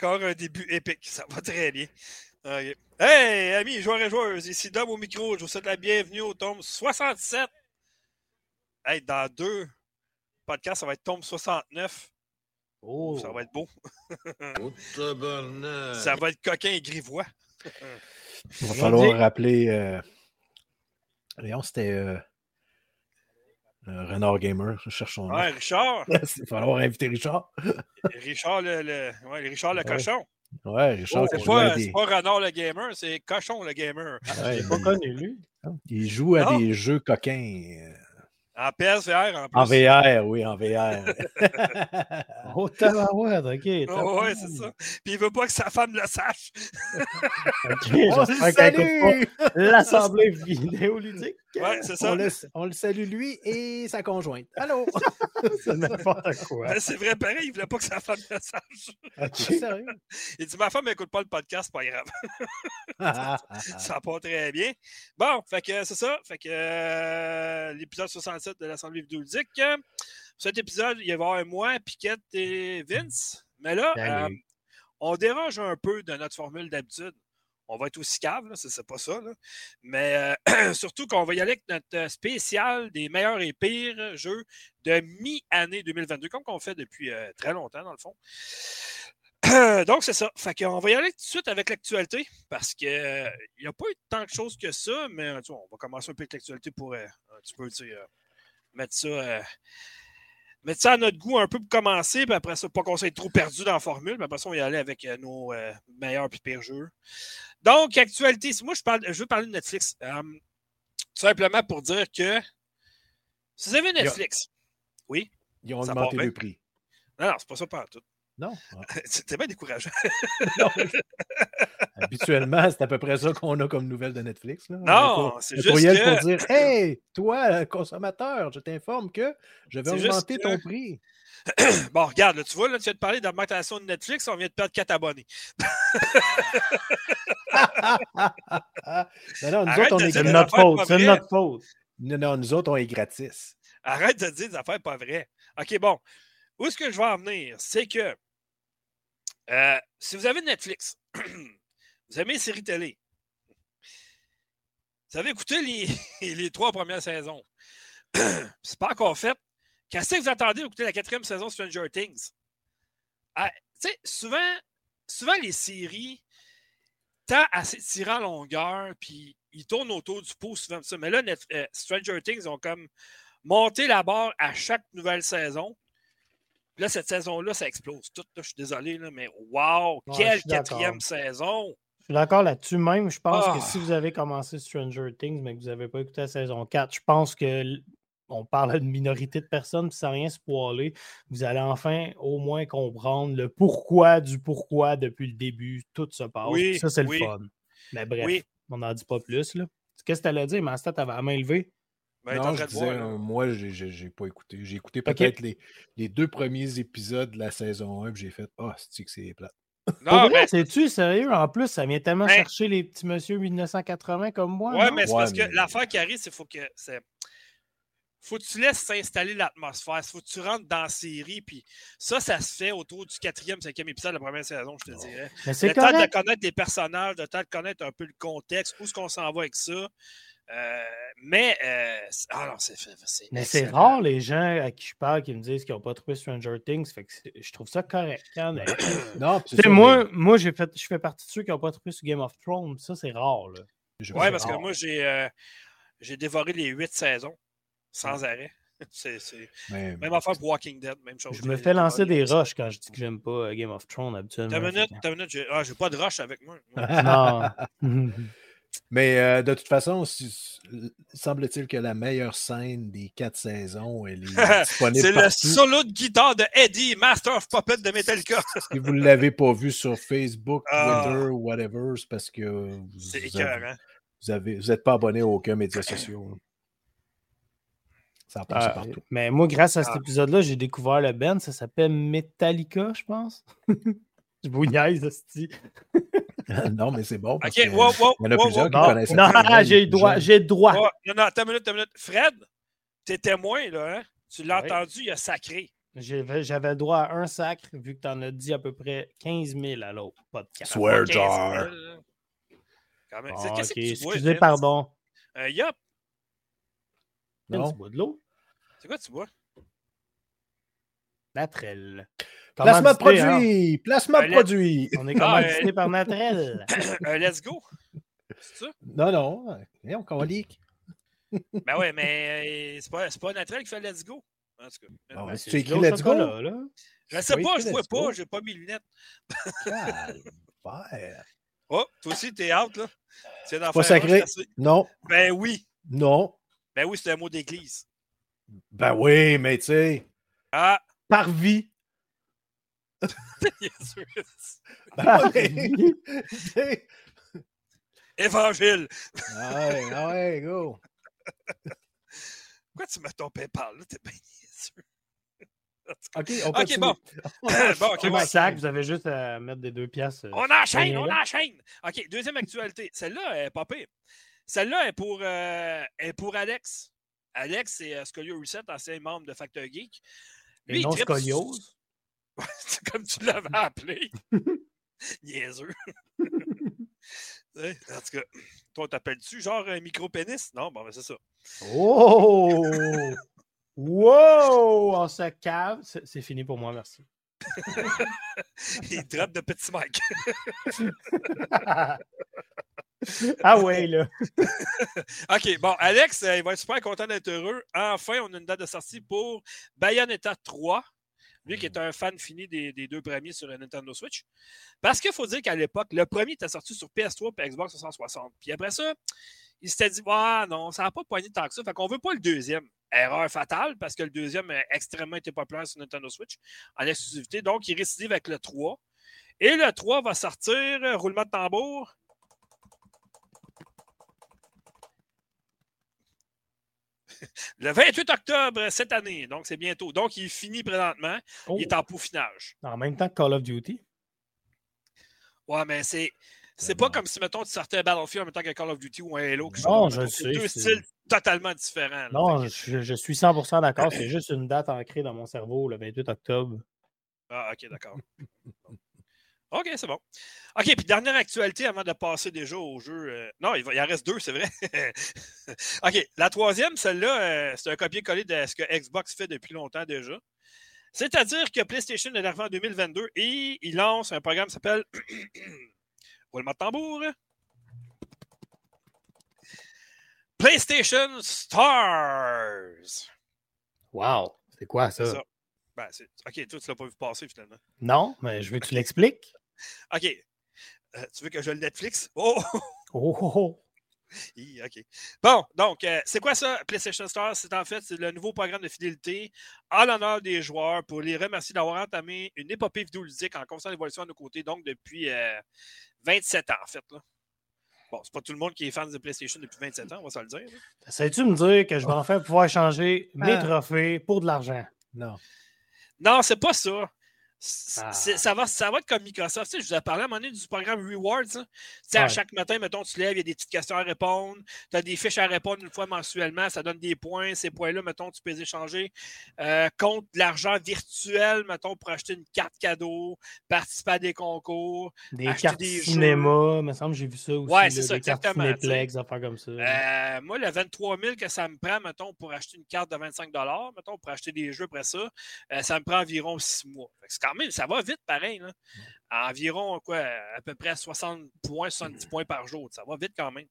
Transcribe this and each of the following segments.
Encore un début épique. Ça va très bien. Hey, amis, joueurs et joueuses, ici Dom au micro. Je vous souhaite la bienvenue au tome 67. Hey, dans deux podcasts, ça va être tome 69. Oh. Ça va être beau. ça va être coquin et grivois. Il va falloir rappeler. Euh... c'était. Euh... Renard Gamer, je cherche son nom. Ouais, Richard. Il va falloir inviter Richard. Richard le, le... Ouais, Richard le cochon. Ouais, Richard. Oh, c'est pas, pas, Renard le gamer, c'est Cochon le gamer. Ah, J'ai pas connu lui. Il joue à des jeux coquins. En PSVR, en plus. En VR, oui, en VR. oh, tabarouette, OK. Oh, ouais, c'est ça. Puis il veut pas que sa femme le sache. OK, j'espère qu'elle écoute pas l'assemblée vidéoludique. Ouais, c'est ça. On le, on le, salue lui et sa conjointe. Allô? c'est n'importe quoi. Ben, c'est vrai, pareil, il voulait pas que sa femme le sache. Sérieux? Il dit, ma femme n'écoute pas le podcast, pas grave. ça va pas très bien. Bon, fait que c'est ça. Fait que euh, l'épisode 67 de l'Assemblée vidéoludique. Cet épisode, il va y avoir moi, Piquette et Vince. Mais là, euh, on dérange un peu de notre formule d'habitude. On va être aussi cave, c'est pas ça. Mais euh, surtout qu'on va y aller avec notre spécial des meilleurs et pires jeux de mi-année 2022, comme on fait depuis euh, très longtemps, dans le fond. Donc, c'est ça. Fait qu'on va y aller tout de suite avec l'actualité parce qu'il n'y a pas eu tant de choses que ça, mais on va commencer un peu avec l'actualité pour un petit peu mettre ça, euh, mettre ça à notre goût un peu pour commencer, puis après ça, pas qu'on soit trop perdu dans la formule, mais après ça, on y aller avec euh, nos euh, meilleurs et pires jeux. Donc, actualité, moi je, parle, je veux parler de Netflix. tout simplement pour dire que si vous avez Netflix, oui. Ils ont augmenté le prix. Non, non, c'est pas ça pas tout. Non. C'était bien décourageant. Habituellement, c'est à peu près ça qu'on a comme nouvelle de Netflix. Là. Non, c'est juste que... pour dire Hey, toi, consommateur, je t'informe que je vais augmenter ton prix. bon, regarde, là, tu vois, là, tu viens de parler d'augmentation de Netflix, on vient de perdre 4 abonnés. non, nous autres, on est C'est notre faute. C'est notre faute. Non, non, nous autres, on est gratis. Arrête de dire des affaires pas vraies. OK, bon. Où est-ce que je vais en venir? C'est que euh, si vous avez Netflix, vous avez les séries télé, vous avez écouté les, trois premières saisons, c'est pas encore fait. Qu'est-ce que vous attendez d'écouter la quatrième saison de Stranger Things? Ah, souvent, souvent, les séries tant assez tirant en longueur, puis ils tournent autour du pot souvent. Mais là, euh, Stranger Things ont comme monté la barre à chaque nouvelle saison. Là, cette saison-là, ça explose tout. je suis désolé, là, mais wow, quelle quatrième saison! Je suis d'accord là-dessus. Même, je pense que ah! si vous avez commencé Stranger Things, mais que vous n'avez pas écouté la saison 4, je pense que on parle d'une minorité de personnes, puis sans rien spoiler, vous allez enfin au moins comprendre le pourquoi du pourquoi depuis le début, tout se passe. Oui, ça, c'est le fun. Mais bref, on n'en dit pas plus. Qu'est-ce que tu allais dire? Mastat avait la main levée. Ben, non, je disais, euh, moi, j'ai pas écouté. J'ai écouté peut-être les, les, deux premiers épisodes de la saison 1, puis j'ai fait Ah, oh, c'est que c'est plate? Non, mais c'est-tu sérieux? En plus, ça vient tellement ben chercher les petits monsieur 1980 comme moi. Ouais, mais c'est parce que l'affaire qui arrive, c'est faut que. Faut que tu laisses s'installer l'atmosphère. Faut que tu rentres dans la série. Puis ça, ça se fait autour du quatrième, cinquième épisode de la première saison, je te dirais. le temps de connaître les personnages, le temps de connaître un peu le contexte, où est-ce qu'on s'en va avec ça. Euh, mais euh, ah c'est, mais c'est rare les gens à qui je parle qui me disent qu'ils n'ont pas trouvé Stranger Things. Fait que je trouve ça correct. Hein, non, moi, moi j'ai fait, je fais partie de ceux qui n'ont pas trouvé sur Game of Thrones. Ça, c'est rare. Là. Ouais, parce que moi, j'ai, euh, j'ai dévoré les huit saisons sans arrêt. C'est, Même affaire pour Walking Dead, même chose. Je me fais lancer des rushs quand je dis que j'aime pas Game of Thrones habituellement. T'as minute, t'as minute, j'ai, ah, j'ai pas de rush avec moi. non. Mais euh, de toute façon, semble-t-il que la meilleure scène des quatre saisons, elle est disponible. c'est le solo de guitare de Eddie, Master of Puppet de Metallica. si vous ne l'avez pas vu sur Facebook, ah. Twitter ou whatever, c'est parce que vous, c'est écœurant. Vous n'êtes pas abonné à aucun média social. Ça passe ah, partout. Mais moi, grâce à cet ah. épisode-là, j'ai découvert le band. Ça s'appelle Metallica, je pense. je vous niaise, non, mais c'est bon. OK, wow, wow, Il y en a plusieurs qui non, connaissent Non, j'ai le droit. J'ai droit. non, non, attends une minute, attends une minute. Fred, t'es témoin, là, hein? Tu l'as entendu, il a sacré. J'avais droit à un sacre, vu que tu en as dit à peu près 15 000 à l'autre podcast. Swear jar. Quand même. Ah, Qu'est-ce que tu Excusez, pardon. Un yop. Non. Tu bois de l'eau? C'est quoi tu bois? Natrel. Placement de produit! Hein? Placement de produit! On est commandité ah, par Natrel. un let's go! C'est ça? Non, non. On colique. ben ouais, mais euh, c'est pas, pas Natrel qui fait let's go. En tout cas. Tu écris let's go? Là, là. Je sais pas, je vois pas, j'ai pas mes lunettes. oh, toi aussi, t'es out, là. C'est pas sacré. Non. Ben oui. Non. Ben oui, c'est un mot d'église. Ben oui, mais tu sais. Ah. Par ben Évangile. Ouais, ouais, go. Pourquoi tu mets ton PayPal là? T'es bien OK, on continue. OK, bon. bon okay, sac, vous avez juste à mettre des deux pièces. Euh, on enchaîne, on enchaîne. OK, deuxième actualité. Celle-là est pas pire. Celle-là est pour, euh, est pour Alex. Alex, c'est euh, Scolio Reset, ancien membre de Factor Geek. Lui, non Scoliose? c'est comme tu l'avais appelé. Niaiseux. en tout cas, toi, t'appelles-tu genre un micro-pénis? Non, bon, ben c'est ça. Oh! wow! On se cave. C'est fini pour moi, merci. Il drop de petit Mike. ah ouais, là. OK, bon, Alex, euh, il va être super content d'être heureux. Enfin, on a une date de sortie pour Bayonetta 3. Lui qui est un fan fini des, deux premiers sur la Nintendo Switch. Parce qu'il faut dire qu'à l'époque, le premier était sorti sur PS3 et Xbox 360. Puis après ça, il s'était dit Ah non, ça n'a pas poigné tant que ça. Fait qu'on veut pas le deuxième. Erreur fatale parce que le deuxième a extrêmement été populaire sur Nintendo Switch en exclusivité. Donc, il récidive avec le 3. Et le 3 va sortir, euh, roulement de tambour, le 28 octobre cette année. Donc, c'est bientôt. Donc, il finit présentement. Il est oh. en peaufinage. En même temps que Call of Duty. Ouais, mais c'est. C'est pas comme si, mettons, tu sortais Battlefield en même temps que Call of Duty ou un Halo. non, je. C'est deux styles totalement différents. non, je, je, suis 100% d'accord. c'est juste une date ancrée dans mon cerveau, le 28 octobre. Ah, ok, d'accord. OK, c'est bon. OK, puis dernière actualité avant de passer déjà au jeu. Euh, non, il, y en reste deux, c'est vrai. OK, la troisième, celle-là, euh, c'est un copier-coller de ce que Xbox fait depuis longtemps déjà. C'est-à-dire que PlayStation est arrivé en 2022 et il lance un programme qui s'appelle Roulement de tambour. PlayStation Stars. Wow, c'est quoi ça? ça. Ben, OK, toi, tu l'as pas vu passer finalement. Non, mais je veux que tu l'expliques. OK. Euh, tu veux que je le Netflix? Oh! oh! oh, oh. OK. Bon, donc, euh, c'est quoi ça, PlayStation Stars? C'est en fait le nouveau programme de fidélité en l'honneur des joueurs pour les remercier d'avoir entamé une épopée vidéoludique en constante évolution à nos côtés, donc depuis 27 euh, ans, en fait. Là. Bon, c'est pas tout le monde qui est fan de PlayStation depuis 27 ans, on va se le dire. Sais-tu me dire que je vais enfin pouvoir échanger mes ah. trophées pour de l'argent? Non. Non, c'est pas ça. Ah. Ça, va, ça va être comme Microsoft. Tu je vous ai parlé à un moment donné du programme Rewards. Hein. À chaque matin, mettons, tu lèves, il y a des petites questions à répondre. Tu as des fiches à répondre une fois mensuellement. Ça donne des points. Ces points-là, mettons, tu peux les échanger euh, contre de l'argent virtuel, mettons, pour acheter une carte cadeau, participer à des concours. Des cartes des cinéma, il me semble j'ai vu ça aussi. Ouais, c'est ça, exactement. Cinéplex, comme ça. Euh, moi, le 23 000 que ça me prend, mettons, pour acheter une carte de 25 mettons, pour acheter des jeux après ça, euh, ça me prend environ 6 mois. C'est ça va vite pareil. Environ quoi, à peu près 60 points, 70 points par jour. Ça va vite quand même.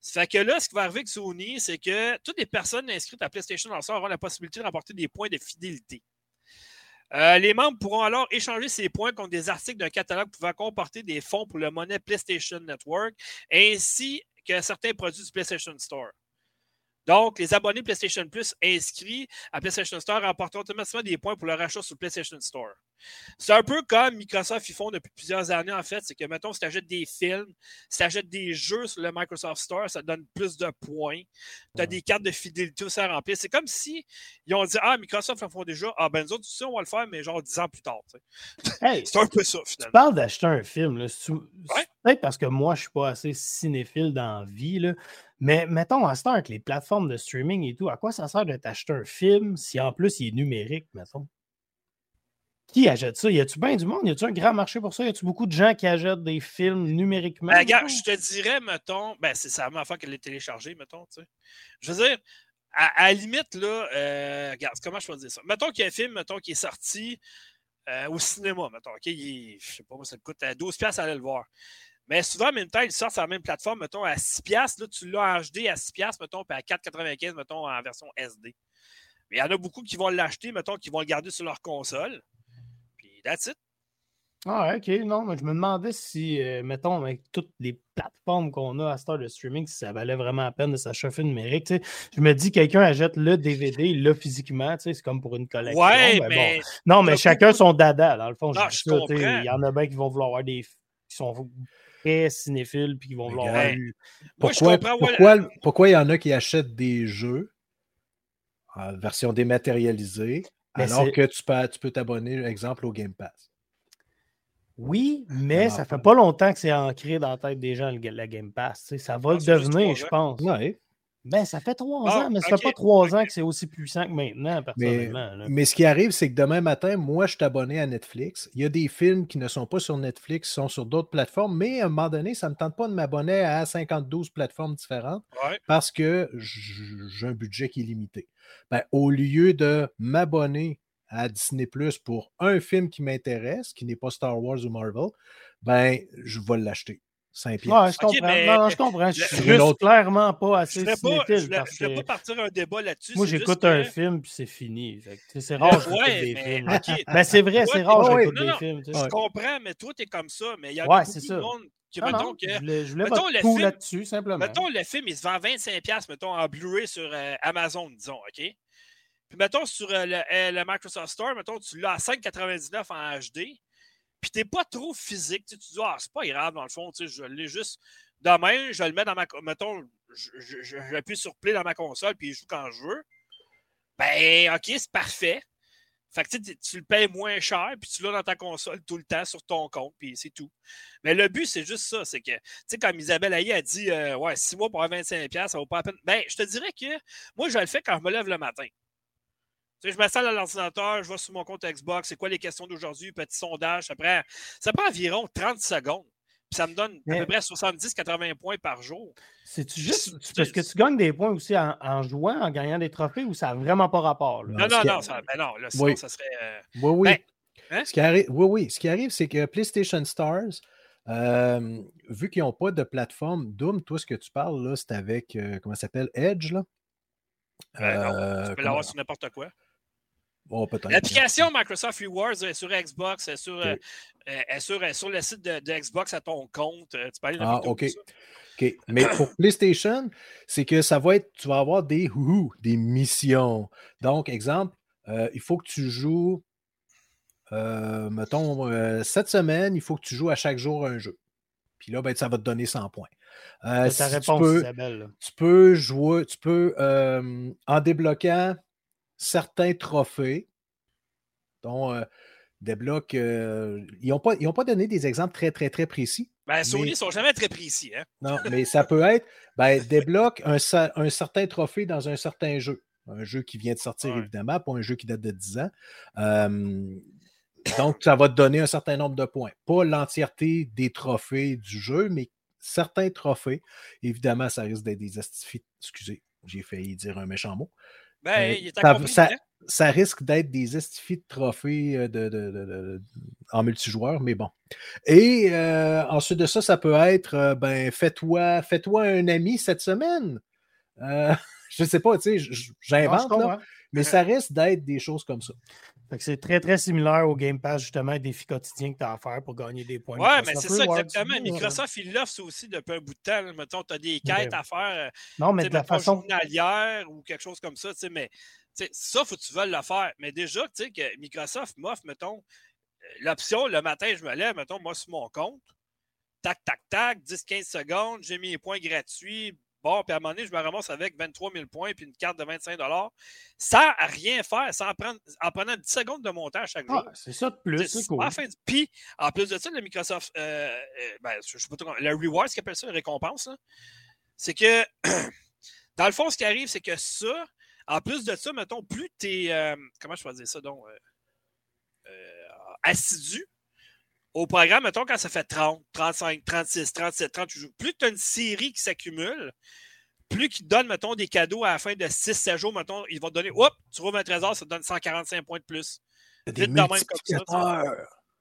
Ça fait que là, ce qui va arriver avec Sony, c'est que toutes les personnes inscrites à PlayStation Lanceur auront la possibilité de remporter des points de fidélité. Euh, les membres pourront alors échanger ces points contre des articles d'un catalogue pouvant comporter des fonds pour le monnaie PlayStation Network ainsi que certains produits du PlayStation Store. Donc, les abonnés PlayStation Plus inscrits à PlayStation Store remporteront automatiquement des points pour leur achat sur PlayStation Store. C'est un peu comme Microsoft ils font depuis plusieurs années, en fait. C'est que, mettons, si tu achètes des films, si tu achètes des jeux sur le Microsoft Store, ça te donne plus de points. Tu as des cartes de fidélité aussi à remplir. C'est comme si ils ont dit Ah, Microsoft en font déjà. Ah, ben nous autres, on va le faire, mais genre 10 ans plus tard. c'est un peu ça, finalement. Tu parles d'acheter un film. Peut-être parce que moi, je suis pas assez cinéphile dans la vie. Là. Mais mettons, à ce temps, avec les plateformes de streaming et tout, à quoi ça sert de t'acheter un film si en plus il est numérique, mettons? Qui achète ça? Y a-tu bien du monde? Y a-tu un grand marché pour ça? Y a-tu beaucoup de gens qui achètent des films numériquement? Ben, regarde, je te dirais, mettons, ben, c'est ça la même fois qu'elle est téléchargée, mettons, tu sais. Je veux dire, à, la limite, là, euh, regarde, comment je peux dire ça? Mettons qu'il y a un film, mettons, qui est sorti euh, au cinéma, mettons, OK? Il, je sais pas, moi, ça te coûte à 12$ à aller le voir. Mais souvent, en même temps, ils sortent sur la même plateforme, mettons, à 6$. Là, tu l'as en HD à 6$, mettons, puis à 4,95$, mettons, en version SD. Mais il y en a beaucoup qui vont l'acheter, mettons, qui vont le garder sur leur console. Puis, that's it. Ah, ok, non, mais je me demandais si, euh, mettons, avec toutes les plateformes qu'on a à Star de streaming, si ça valait vraiment la peine de s'acheter numérique. Tu sais. Je me dis, quelqu'un achète le DVD, l'a physiquement, tu sais, c'est comme pour une collection. Ouais, ben mais. Non, mais chacun son dada, dans le fond. Non, je, il y en a bien qui vont vouloir avoir des. qui sont très cinéphiles puis qui vont vouloir. Pourquoi, pourquoi, pourquoi il y en a qui achètent des jeux en version dématérialisée alors que tu peux, tu peux t'abonner, exemple, au Game Pass? Oui, mais ça fait pas longtemps que c'est ancré dans la tête des gens, la Game Pass. Ça va le devenir, je pense. Ouais. Ben, ça fait trois ah, ans, mais ça fait pas trois ans que c'est aussi puissant que maintenant, personnellement. Mais, ce qui arrive, c'est que demain matin, moi, je suis abonné à Netflix. Il y a des films qui ne sont pas sur Netflix, qui sont sur d'autres plateformes, mais à un moment donné, ça ne me tente pas de m'abonner à 52 plateformes différentes parce que j'ai un budget qui est limité. Ben, au lieu de m'abonner à Disney Plus pour un film qui m'intéresse, qui n'est pas Star Wars ou Marvel, ben, je vais l'acheter. 5 pieds. Ouais, je comprends. non, je comprends. Je suis juste clairement pas assez Je ne vais pas partir un débat là-dessus. Moi, j'écoute un film puis c'est fini. C'est rare que ouais, des films. Ben, c'est vrai, c'est rare que j'écoute des films. Je comprends, mais toi, tu es comme ça. Mais il y a beaucoup de monde qui, mettons, que, je voulais, je voulais mettons, le film là-dessus, simplement. Mettons, le film, il se vend 25$, mettons, en Blu-ray sur euh, Amazon, disons, OK? Puis, mettons, sur euh, le, euh, le, Microsoft Store, mettons, tu l'as à 5,99 en HD puis t'es pas trop physique. Tu, dis, ah, c'est pas grave, dans le fond, je l'ai juste demain, je le mets dans ma. Mettons, j'appuie sur play dans ma console, puis je joue quand je veux. Ben, OK, c'est parfait. Fait que tu le payes moins cher, puis tu l'as dans ta console tout le temps sur ton compte, puis c'est tout. Mais le but, c'est juste ça. C'est que, tu sais, comme Isabelle Aïe a dit, euh, ouais, 6 mois pour 25$, ça vaut pas la peine. Ben, je te dirais que moi, je le fais quand je me lève le matin je m'installe à l'ordinateur, je vais sur mon compte Xbox, c'est quoi les questions d'aujourd'hui, petit sondage. Ça prend, ça prend environ 30 secondes. Puis ça me donne à peu près 70-80 points par jour. C'est-tu juste parce que tu gagnes des points aussi en, jouant, en gagnant des trophées ou ça n'a vraiment pas rapport? Non, non, non, ça, ben non, là, sinon, ça serait. Euh, oui, oui. Ben, hein? Ce qui arrive, oui, oui. Ce qui arrive, c'est que PlayStation Stars, euh, vu qu'ils n'ont pas de plateforme, Doom, toi, ce que tu parles, là, c'est avec, euh, comment ça s'appelle, Edge, là? non, tu peux l'avoir sur n'importe quoi. Oh, L'application Microsoft Rewards est sur Xbox, est sur, euh, est sur, sur, le site de, Xbox à ton compte. Euh, tu peux aller ah, OK. OK. Mais pour PlayStation, c'est que ça va être, tu vas avoir des, des missions. Donc, exemple, euh, il faut que tu joues, mettons, cette semaine, il faut que tu joues à chaque jour un jeu. Puis là, ben, ça va te donner 100 points. ta réponse, tu Isabelle. Tu peux jouer, tu peux, en débloquant certains trophées, dont euh, des blocs. Euh, ils n'ont pas, pas donné des exemples très, très, très précis. Ben, Sony ne sont jamais très précis. Hein? Non, mais ça peut être ben, débloque un, un certain trophée dans un certain jeu. Un jeu qui vient de sortir, évidemment, pas un jeu qui date de 10 ans. donc, ça va te donner un certain nombre de points. Pas l'entièreté des trophées du jeu, mais certains trophées. Évidemment, ça risque d'être des Excusez, j'ai failli dire un méchant mot. Ben, il est ça, ça, risque d'être des estifis de trophées euh, de, en multijoueur, mais bon. Et euh, ensuite de ça, ça peut être euh, ben, fais-toi fais un ami cette semaine. je ne sais pas, tu sais, j'invente, mais ça risque d'être des choses comme ça c'est très, très similaire au Game Pass, justement, des défis quotidiens que tu as à faire pour gagner des points. Oui, mais c'est ça, exactement. Microsoft, il l'offre aussi depuis un bout de temps. Mettons, tu as des quêtes à faire. Euh, non, mais de la façon. journalière ou quelque chose comme ça, mais ça, il faut que tu veuilles le faire. Mais déjà, tu sais, que Microsoft m'offre, mettons, l'option, le matin, je me lève, mettons, moi, sur mon compte. Tac, tac, tac, 10-15 secondes, j'ai mis les points gratuits. Bon, puis à un moment donné, je me ramasse avec 23 000 points puis une carte de 25 sans rien faire, sans prendre, en prenant 10 secondes de montage chaque jour. Ah, c'est ça de plus, c'est cool. Puis, en plus de ça, le Microsoft, euh, euh, ben, je sais pas trop, le reward, ce qu'ils appelle ça, la récompense, c'est que, dans le fond, ce qui arrive, c'est que ça, en plus de ça, mettons, plus tu es, euh, comment je peux dire ça, donc, assidu au programme, mettons, quand ça fait 30, 35, 36, 37, 38 plus tu as une série qui s'accumule, plus qu'ils donnent, mettons, des cadeaux à la fin de 6-7 jours, mettons, ils vont te donner, hop, tu trouves un trésor, ça te donne 145 points de plus. Des Vite comme ça.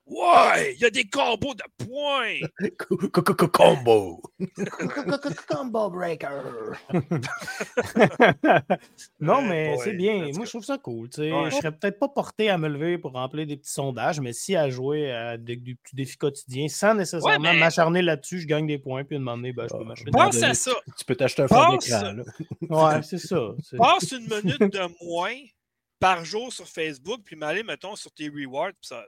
Ouais, il y a des combos de points. Combo. Combo breaker. non, mais c'est bien. Moi, je trouve ça cool. Je ne serais peut-être pas porté à me lever pour remplir des petits sondages, mais si à jouer à des, petits défis quotidiens sans nécessairement m'acharner là-dessus, je gagne des points, puis une moment ben, je peux m'acheter Pense à ça. Tu peux t'acheter un fond d'écran. Ouais, c'est ça. Passe une minute de moins par jour sur Facebook, puis m'aller, mettons, sur tes rewards, puis ça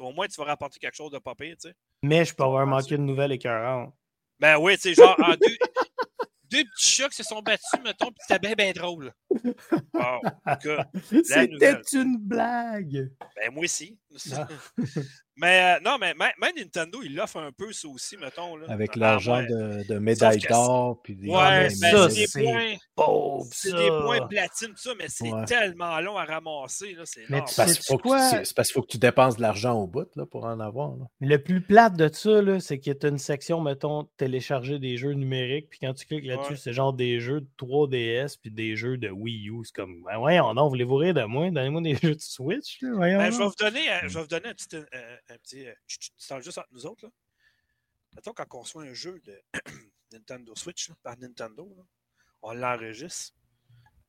au moins, tu vas rapporter quelque chose de pas pire, tu sais. Mais je peux avoir manqué de nouvelles écœurantes. Ben oui, tu sais, genre, en deux, chats qui se sont battus, mettons, puis c'était bien, bien drôle. Bon, C'était une blague. Ben moi aussi. Ah. mais euh, non, mais même Nintendo, il l'offre un peu ça aussi, mettons. Là. Avec l'argent de, de médailles d'or. Puis des... Ouais, mais ben, c'est des points. C'est des points platine, tout ça, mais c'est tellement long à ramasser. C'est parce qu'il faut, que tu dépenses de l'argent au bout là, pour en avoir. Le plus plate de ça, c'est qu'il y a une section, mettons, télécharger des jeux numériques. Puis quand tu cliques là-dessus, c'est genre des jeux de 3DS puis des jeux de Wii U. C'est comme, ben voyons, non, voulez-vous rire de moi? Donnez-moi des jeux de Switch. Là, ben, je, vais vous donner, euh, je vais vous donner un petit. Euh, un petit euh, juste entre nous autres. Là. Mettons, quand on reçoit un jeu de Nintendo Switch par Nintendo, on l'enregistre,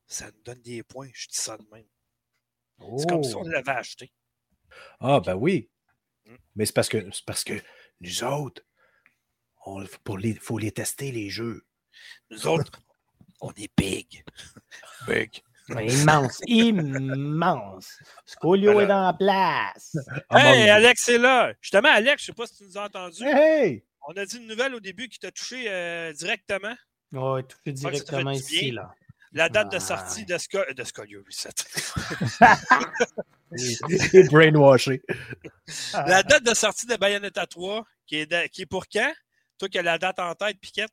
ça nous donne des points. Je dis ça de même. C'est comme si on oh! l'avait acheté. Ah, ben oui. Hmm. Mais c'est parce que parce que nous autres, il faut, faut les tester, les jeux. Nous autres, on est big. Big. Immense, immense. Scolio est dans la place. Ah, hey, Alex est là. Justement, Alex, je ne sais pas si tu nous as entendu. Hey! On a dit une nouvelle au début qui t'a touché euh, directement. Oui, touché directement ici, là. La date de sortie de, Sco de Scolio Reset. Brainwashé. la date de sortie de Bayonetta 3, qui est, qui est pour quand? Toi qui as la date en tête, Piquette?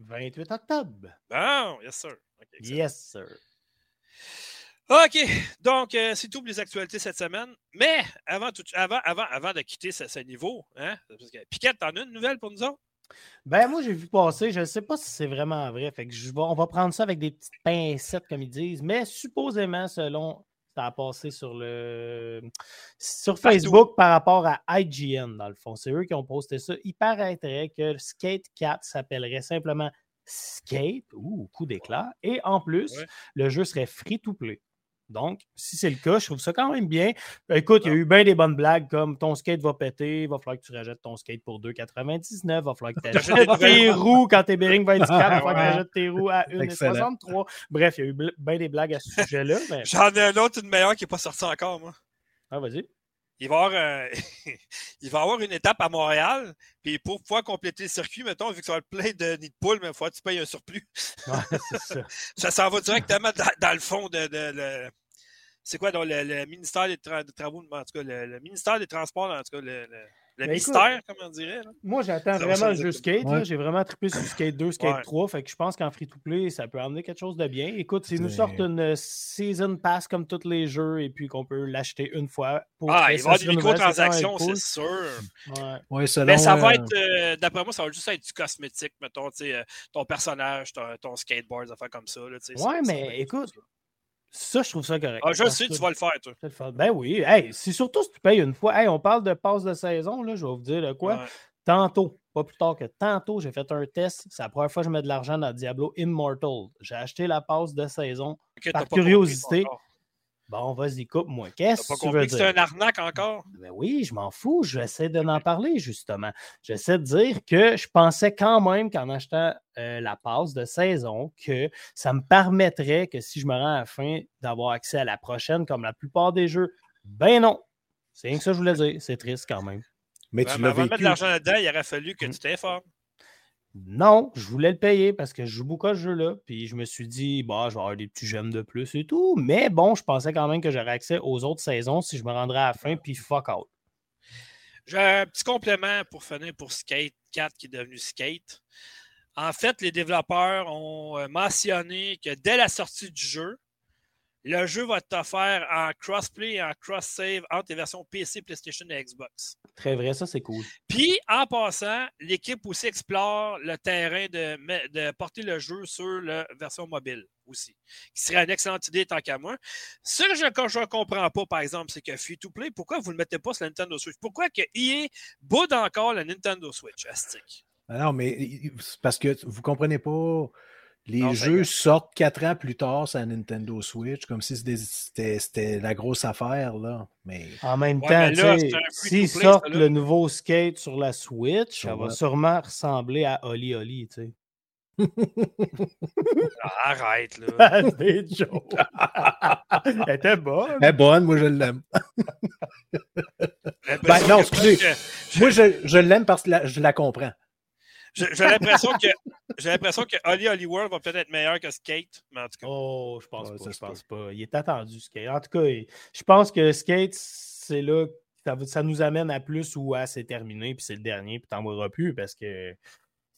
28 octobre. Bon, yes, sir. yes, sir. OK. Donc, euh, c'est tout pour les actualités cette semaine. Mais avant, tout, avant, avant, avant de quitter ce, niveau, hein, parce que, Piquette, t'en as une nouvelle pour nous autres? Ben, moi, j'ai vu passer. Je ne sais pas si c'est vraiment vrai. Fait que je on va prendre ça avec des petites pincettes, comme ils disent. Mais supposément, selon a passé sur le sur Facebook par rapport à IGN, dans le fond. C'est eux qui ont posté ça. Il paraîtrait que Skate 4 s'appellerait simplement Skate, ou coup d'éclat, et en plus, le jeu serait free to play. Donc, si c'est le cas, je trouve ça quand même bien. Écoute, il y a eu bien des bonnes blagues comme ton skate va péter, il va falloir que tu rajoutes ton skate pour 2,99, il va falloir que tu achètes tes roues quand tes être il va falloir que tu achètes tes roues à 1,63. Bref, il y a eu bien des blagues à ce sujet-là. J'en ai un autre, une meilleure qui n'est pas sortie encore, moi. Ah, vas-y. Il va, avoir, il va avoir une étape à Montréal, puis pour pouvoir compléter le circuit, mettons, vu que ça va être plein de nids de poules, mais il faut que tu payes un surplus. Ouais, ça. ça s'en va directement dans, le fond de, de, c'est quoi, donc, le, ministère des, Travaux, en tout cas, le, ministère des Transports, en tout cas, le, le ben, mystère, comme on dirait. Moi, j'attends vraiment le jeu Skate. J'ai vraiment trippé sur Skate 2, Skate 3. Fait que je pense qu'en free-to-play, ça peut amener quelque chose de bien. Écoute, s'ils nous sortent une Season Pass comme tous les jeux et puis qu'on peut l'acheter une fois pour. Ah, il va y avoir des microtransactions, c'est sûr. Ouais. Mais ça va euh, être, euh, d'après moi, ça va juste être du cosmétique, mettons, euh, ton personnage, ton, ton skateboard, des affaires comme ça. Là, ouais, mais écoute, ça, je trouve ça correct. Ah, je sais, tu vas le faire, toi. Ben oui. Hey, c'est surtout si tu payes une fois. Hey, on parle de passe de saison, là, je vais vous dire quoi. Tantôt, pas plus tard que tantôt, j'ai fait un test. C'est la première fois que je mets de l'argent dans Diablo Immortal. J'ai acheté la passe de saison par curiosité. Bon, vas-y, coupe-moi. Qu'est-ce que tu veux dire? C'est un arnaque encore? Ben oui, je m'en fous. J'essaie de n'en parler, justement. J'essaie de dire que je pensais quand même qu'en achetant euh, la passe de saison, que ça me permettrait que si je me rends à la fin, d'avoir accès à la prochaine, comme la plupart des jeux. Ben non. C'est rien que ça que je voulais dire. C'est triste quand même. Mais tu l'as vécu. mettre de l'argent là-dedans, il aurait fallu que mm. tu t'informes. Non, je voulais le payer parce que je joue beaucoup à ce jeu-là. Puis je me suis dit, bah, je vais avoir des petits gemmes de plus et tout. Mais bon, je pensais quand même que j'aurais accès aux autres saisons si je me rendrais à la fin, puis fuck out. J'ai un petit complément pour finir pour Skate 4 qui est devenu Skate. En fait, les développeurs ont euh, mentionné que dès la sortie du jeu, le jeu va être offert en crossplay et en cross-save entre les versions PC, PlayStation et Xbox. Très vrai, ça c'est cool. Puis, en passant, l'équipe aussi explore le terrain de, de, porter le jeu sur la version mobile aussi, qui serait une excellente idée tant qu'à moi. Ce que je ne comprends pas, par exemple, c'est que Free-to-Play, pourquoi vous ne le mettez pas sur la Nintendo Switch? Pourquoi que EA boude encore la Nintendo Switch, Astic? Ah non, mais parce que vous ne comprenez pas les jeux sortent quatre ans plus tard sur la Nintendo Switch, comme si c'était la grosse affaire. Là. Mais... En même temps, s'ils sortent le nouveau skate sur la Switch, ça va sûrement ressembler à Oli Oli. Tu sais. Ah, arrête, là. C'est joke. Elle était bonne. Elle est bonne, moi je l'aime. Eh ben, ben, non, excusez. Moi je, je l'aime parce que je la comprends. J'ai l'impression que j'ai l'impression que Holly Holly World va peut-être être meilleur que Skate, mais en tout cas. Oh, je pense pas. Je pense pas. Il est attendu, Skate. En tout cas, je pense que Skate, c'est là ça, nous amène à plus ou à c'est terminé, puis c'est le dernier, puis t'en verras plus parce que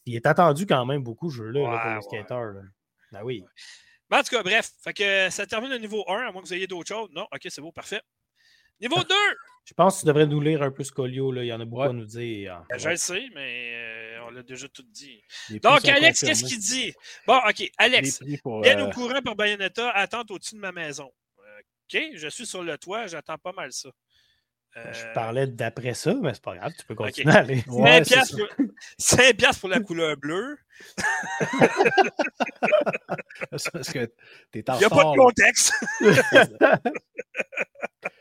il est attendu quand même beaucoup, ce jeu-là, pour les skateurs. Ben oui. Mais en tout cas, bref, fait que ça termine le niveau 1, à moins que vous ayez d'autres choses. Non, ok, c'est beau, parfait. Niveau 2! Je pense que tu devrais nous lire un peu Scolio. Là. Il y en a beaucoup à nous dire. Ben, je le sais, mais euh, on l'a déjà tout dit. Donc, Alex, qu'est-ce qu'il dit? Bon, OK. Alex, bien au euh, courant par Bayonetta, attente au-dessus de ma maison. OK, je suis sur le toit, j'attends pas mal ça. Ben, je parlais d'après ça, mais c'est pas grave, tu peux continuer à aller. 5, piastres pour... 5 piastres pour la couleur bleue. parce que t'es en Il n'y a pas de contexte.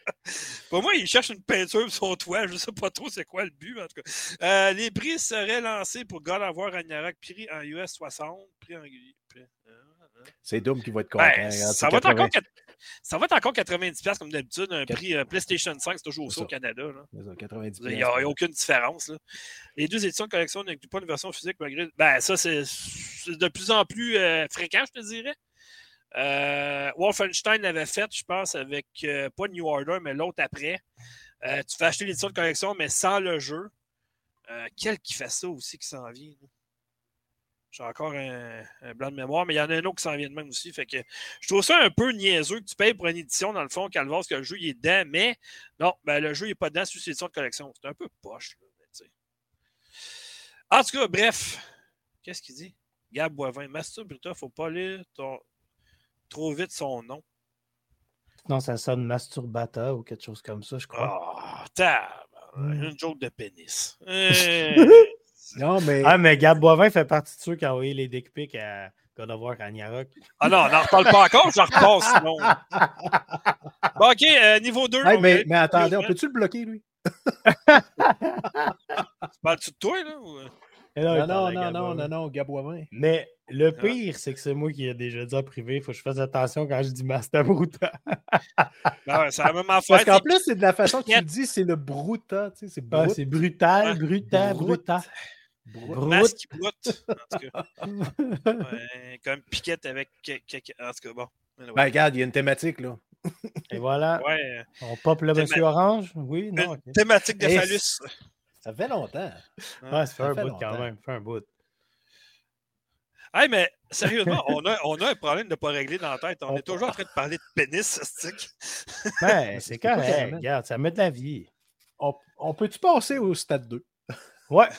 Pour moi, il cherche une peinture sur son toit. Je ne sais pas trop c'est quoi le but, en tout cas. Euh, les prix seraient lancés pour God of War Ragnarok, prix en US 60, prix en... C'est Doom qui va être content. Ben, hein, ça, va être encore, ça va être encore 90$ comme d'habitude. Un prix euh, PlayStation 5, c'est toujours ça au Canada. Il n'y a, aucune différence. Les deux éditions de collection n'incluent pas une version physique malgré. Ben, ça, c'est de plus en plus euh, fréquent, je te dirais. Euh, Wolfenstein l'avait fait, je pense, avec euh, pas New Order, mais l'autre après. Euh, tu fais acheter l'édition de collection, mais sans le jeu. quel qui fait ça aussi qui s'en vient? J'ai encore un, blanc de mémoire, mais il y en a un autre qui s'en vient de même aussi. Fait que je trouve ça un peu niaiseux que tu payes pour une édition, dans le fond, Calvas, que le jeu est dedans, mais non, ben, le jeu n'est pas dedans sur l'édition de collection. C'est un peu poche. en tout cas, bref, qu'est-ce qu'il dit? Gab Boivin, Master Bruta, faut pas lire ton, trop vite son nom. Non, ça sonne Masturbata ou quelque chose comme ça, je crois. Ah, oh, une joke de pénis. non, mais. Ah, mais Gab Boivin fait partie de ceux qui ont envoyé les dick pics à God of War Ragnarok. Ah non, on n'en reparle pas encore, je repasse sinon. bon, ok, euh, niveau 2. mais, mais attendez, on peut-tu le bloquer, lui? Parles-tu de toi, là? Ou... Euh? Non, non, non, non, non, non. Mais le pire, c'est que c'est moi qui ai déjà dit en privé. Il faut que je fasse attention quand je dis Master Bruta. non, c'est la même affaire. Parce qu'en plus, c'est de la façon que tu dis, c'est le Bruta. Tu sais, c'est ah, c'est brutal, brutal, bruta. Brut. qui broute. En tout cas. ouais, comme piquette avec. En tout cas, bon. Ben, regarde, il y a une thématique, là. Et voilà. Ouais. On pop le monsieur orange? Oui, non. Thématique de phallus. Ça fait longtemps. Ouais, ça fait un bout quand même. Ça fait un bout. Hey, mais sérieusement, on a, on a un problème de ne pas régler dans la tête. On, est toujours en train de parler de pénis, stick. Ben, c'est correct. Regarde, ça met de la vie. On, on peut-tu passer au stade 2? Ouais.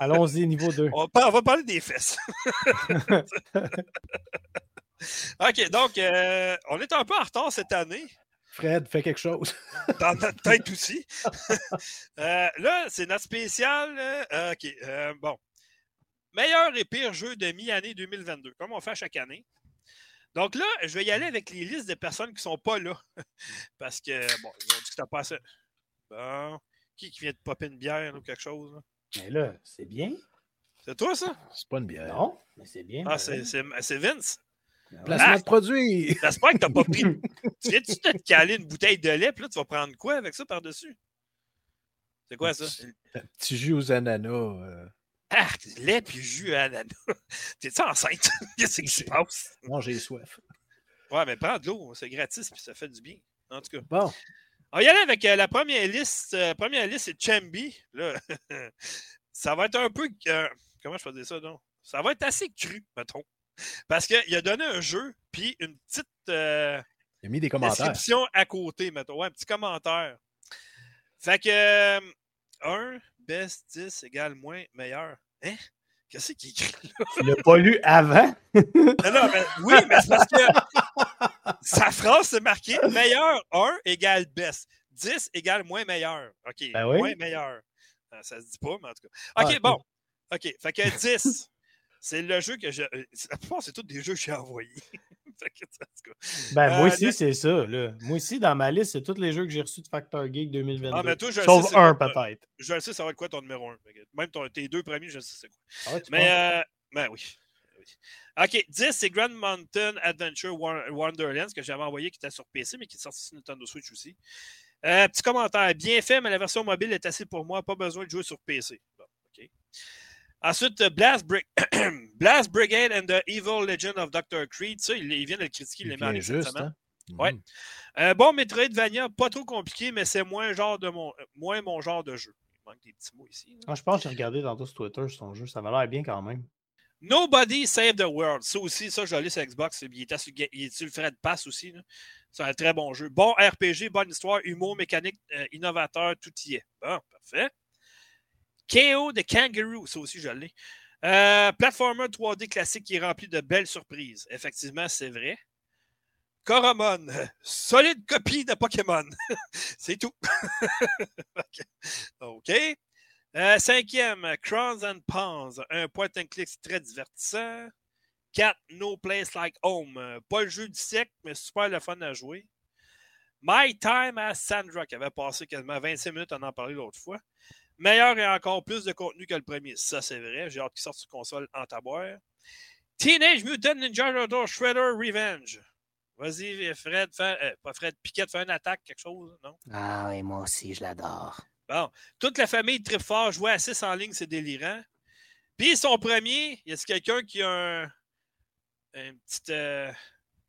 Allons-y, niveau 2. On, on, va parler des fesses. OK, donc, euh, on est un peu en retard cette année. Fred, fais quelque chose. Dans notre tête aussi. Euh, là, c'est notre spécial. Euh, OK. Euh, bon. Meilleur et pire jeu de mi-année 2022, comme on fait à chaque année. Donc là, je vais y aller avec les listes de personnes qui ne sont pas là. Parce que, bon, ils ont dit que t'as pas ça. Bon. Qui, qui vient de popper une bière ou quelque chose? Mais là, c'est bien. C'est toi, ça? C'est pas une bière. Non, mais c'est bien. Ah, c'est Vince? Placement ah, de produit. J'espère que tu n'as pas pris. tu viens-tu te caler une bouteille de lait, puis là, tu vas prendre quoi avec ça par-dessus? C'est quoi ça? Un petit jus aux ananas. Euh... Ah, lait puis jus à ananas. T'es-tu enceinte? Qu'est-ce qui se passe? Moi, j'ai soif. Ouais, mais prends de l'eau, c'est gratis puis ça fait du bien. En tout cas. Bon. On y aller avec euh, la première liste. La euh, première liste, c'est Chambi. Là. ça va être un peu. Euh, comment je faisais ça, non? Ça va être assez cru, mettons. Parce qu'il a donné un jeu, puis une petite. il a mis des commentaires. Description à côté, mettons. Ouais, un petit commentaire. Fait que. 1, best, 10 égale moins, meilleur. Hein? Qu'est-ce qu'il écrit là? Tu l'as pas lu avant? non, non, mais oui, mais c'est parce que sa phrase c'est marqué meilleur 1 égale best. 10 égale moins meilleur. OK. Ben oui. Moins meilleur. Euh, ça se dit pas, mais en tout cas. OK, ah, bon. OK. Fait que 10. c'est le jeu que je. Euh, la plupart, c'est tous des jeux que j'ai envoyés. ben, moi euh, aussi, c'est ça. Là. Moi aussi, dans ma liste, c'est tous les jeux que j'ai reçus de Factor Geek 2022. Ah, mais toi, je Sauf un, peut-être. Je sais, ça va être quoi ton numéro 1. Même ton, tes deux premiers, je sais c'est quoi. Ah mais, euh, ben oui. OK, 10, c'est Grand Mountain Adventure Wonderlands que j'avais envoyé qui était sur PC, mais qui est sorti sur Nintendo Switch aussi. Euh, petit commentaire. Bien fait, mais la version mobile est assez pour moi. Pas besoin de jouer sur PC. Ensuite, Blast, Blast, Brigade and the Evil Legend of Dr. Creed. Ça, il, vient de le critiquer, il l'a mis cette Hein? Ouais. Mm. Euh, bon, Metroidvania, pas trop compliqué, mais c'est moins, genre de mon, moins mon genre de jeu. Il manque des petits mots ici. Ah, je pense que j'ai regardé tantôt sur Twitter son jeu. Ça m'a l'air bien quand même. Nobody Save the World. Ça aussi, ça, je l'ai sur Xbox. Il est, sur, il est sur le Fred Pass aussi. C'est un très bon jeu. Bon RPG, bonne histoire, humour, mécanique, euh, innovateur, tout y est. Bon, parfait. KO de Kangaroo, ça aussi je l'ai. Euh, platformer 3D classique qui est rempli de belles surprises. Effectivement, c'est vrai. Coromon, solide copie de Pokémon. c'est tout. OK. Euh, cinquième, Crowns and Pawns, un point and click très divertissant. 4. No Place Like Home. Pas le jeu du siècle, mais super le fun à jouer. My Time as Sandra, qui avait passé quasiment 25 minutes à en parler l'autre fois. Meilleur et encore plus de contenu que le premier. Ça, c'est vrai. J'ai hâte qu'il sorte sur console en taboire. Teenage Mutant Ninja Turtles Shredder Revenge. Vas-y, Fred, euh, pas Fred, Piquette, fais une attaque, quelque chose, non? Ah oui, moi aussi, je l'adore. Bon, toute la famille très fort, jouer à 6 en ligne, c'est délirant. Puis son premier, y a quelqu'un qui a un, un petit. Euh,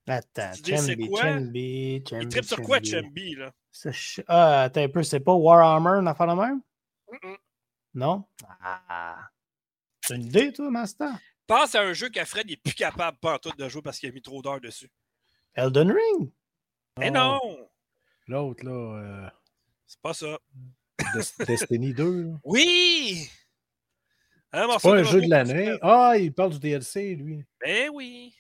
attends, Il tripe sur quoi, Chumbi, là? Ah, attends un peu, c'est pas Warhammer, une affaire de même? Non? Ah. C'est une idée, toi, Master? Pense à un jeu qu'Alfred n'est plus capable pas tout de jouer parce qu'il a mis trop d'heures dessus. Elden Ring? Mais non! L'autre, là. Euh, c'est pas ça. Destiny 2. Oui! c'est pas un jeu de l'année. Ah, il parle du DLC, lui. Ben oui.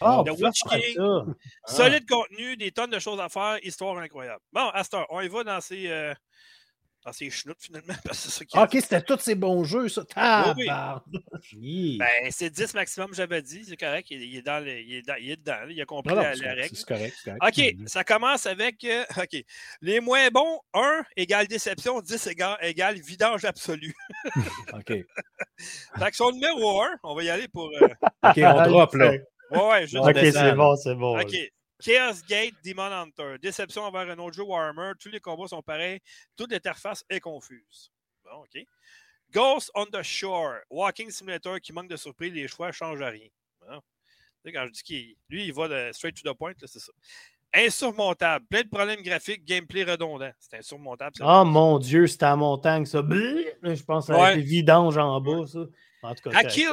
Oh, The Witch King. Solide contenu, des tonnes de choses à faire, histoire incroyable. Bon, Astor, on y va dans ces, euh, dans ses chenoutes, finalement. ça ok, c'était tous ces bons jeux, ça. Ah, oui. ben, c'est 10 maximum, j'avais dit. C'est correct. Il, est dans il, est il, est dedans. Il a compris la, règle. C'est correct, correct, OK, ça commence avec. Euh, OK. Les moins bons, 1 égale déception, 10 égale, égale vidange absolu. OK. fait que son numéro 1, on va y aller pour. Euh, OK, on drop là. Ouais, ouais, je OK, c'est bon, c'est bon. OK. Chaos Gate Demon Hunter. Déception envers un autre jeu Warhammer. Tous les combats sont pareils. Toute l'interface est confuse. Bon, OK. Ghost on the Shore. Walking Simulator qui manque de surprise. Les choix ne changent rien. Bon. Quand je dis qu'il lui, il va de straight to the point, c'est ça. Insurmontable. Plein de problèmes graphiques, gameplay redondant. C'est insurmontable. Oh mon Dieu, c'était à montagne, ça. Je pense que ça a été vidange en bas, ça. En tout cas, Achilles,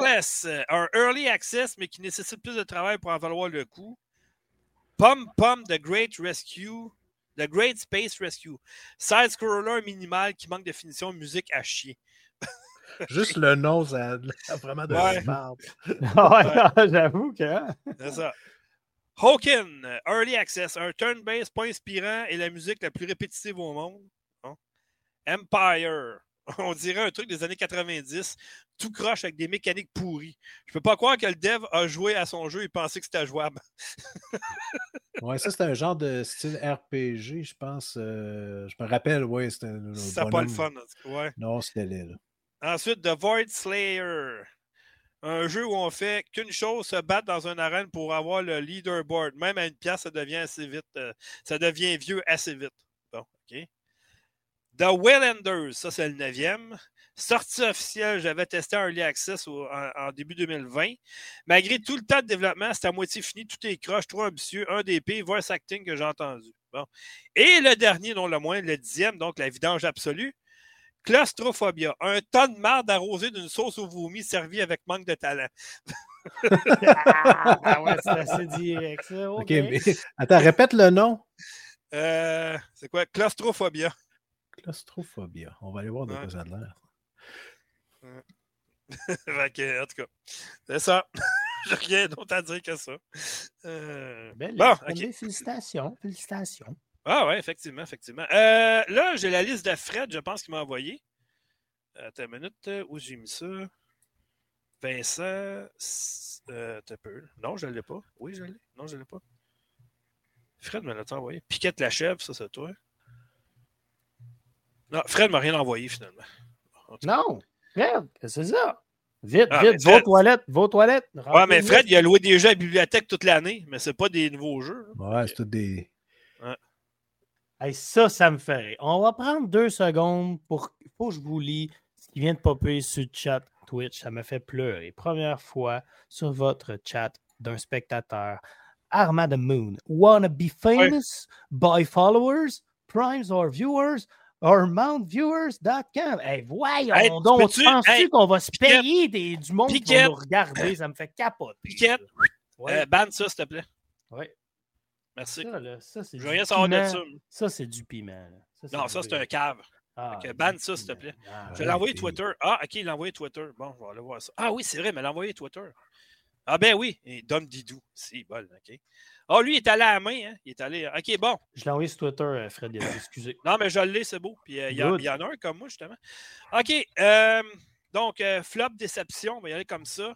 un early access, mais qui nécessite plus de travail pour en valoir le coup. Pom Pom The Great Rescue. The Great Space Rescue. Side-scroller minimal qui manque de finition, musique à chier. Juste le nom, ça a vraiment de ouais. ouais, j'avoue que. Hein. C'est ça. Hawken, Early Access, un turn-based pas inspirant et la musique la plus répétitive au monde. Empire, on dirait un truc des années 90, tout croche avec des mécaniques pourries. Je peux pas croire que le dev a joué à son jeu et pensait que c'était jouable. ouais, ça c'était un genre de style RPG, je pense. Euh, je me rappelle, ouais, c'était un. Ça pas le fun, ouais. Non, c'était là. Ensuite, The Void Slayer. Un jeu où on fait qu'une chose, se battre dans une arène pour avoir le leaderboard. Même à une pièce, ça devient assez vite. Euh, ça devient vieux assez vite. Bon, OK. The Waylanders, ça c'est le neuvième. Sortie officielle, j'avais testé un Early Access en, début 2020. Malgré tout le temps de développement, c'était à moitié fini, tout est croche, trop ambitieux, un pires voice acting que j'ai entendu. Bon. Et le dernier, non le moins, le dixième, donc la vidange absolue. Claustrophobia, un ton de marde arrosé d'une sauce au vomi servie avec manque de talent. ah, ouais, c'est assez direct, ça. OK, mais attends, répète le nom. Euh, c'est quoi? Claustrophobia. Claustrophobia. On va aller voir de quoi ça a l'air. en tout cas, c'est ça. J'ai rien d'autre à dire que ça. Euh... bon, félicitations. Félicitations. Ah ouais, effectivement, effectivement. Euh, là, j'ai la liste de Fred, je pense qu'il m'a envoyé. Attends une minute, où j'ai mis ça? Vincent, euh, peu. Non, je ne l'ai pas. Oui, je l'ai. Non, je ne l'ai pas. Fred me l'a envoyé? Piquette la chèvre, ça, c'est toi. Non, Fred m'a rien envoyé finalement. Non, Fred, c'est ça? Vite, ah, vite, vos toilettes, vos toilettes. Ouais, mais Fred, il a loué des jeux à la bibliothèque toute l'année, mais c'est pas des nouveaux jeux. Ouais, c'est tout des. ça, ça me ferait. On va prendre deux secondes pour. Faut que je vous lis ce qui vient de popper sur le chat Twitch. Ça me fait pleurer. Première fois sur votre chat d'un spectateur. Armada Moon. Wanna be famous by followers, primes or viewers? Or mountviewers.com. Hey, voyons hey, donc, tu penses-tu qu'on va se payer des, du monde qui va nous regarder? Ça me fait capoter. Piquette, ouais. euh, ban ça, s'il te plaît. Oui. Merci. Ça, là, ça c'est Je veux rien savoir de ça. Ça, c'est du piment. Ça, non, ça, c'est un cave. Ah, ban ça, s'il te plaît. Ah, je vais l'envoyer Twitter. Ah, OK, il l'a envoyé Twitter. Bon, on va aller voir ça. Ah oui, c'est vrai, mais envoyé Twitter. Ah ben oui, et Dom Didou. C'est bon, OK. Ah, lui, il est allé à la main. Hein? Il est allé. OK, bon. Je l'ai envoyé sur Twitter, euh, Fred. Excusez. non, mais je l'ai, c'est beau. Puis euh, il y, y, en a un comme moi, justement. OK. Euh, donc, flop déception. On va y aller comme ça.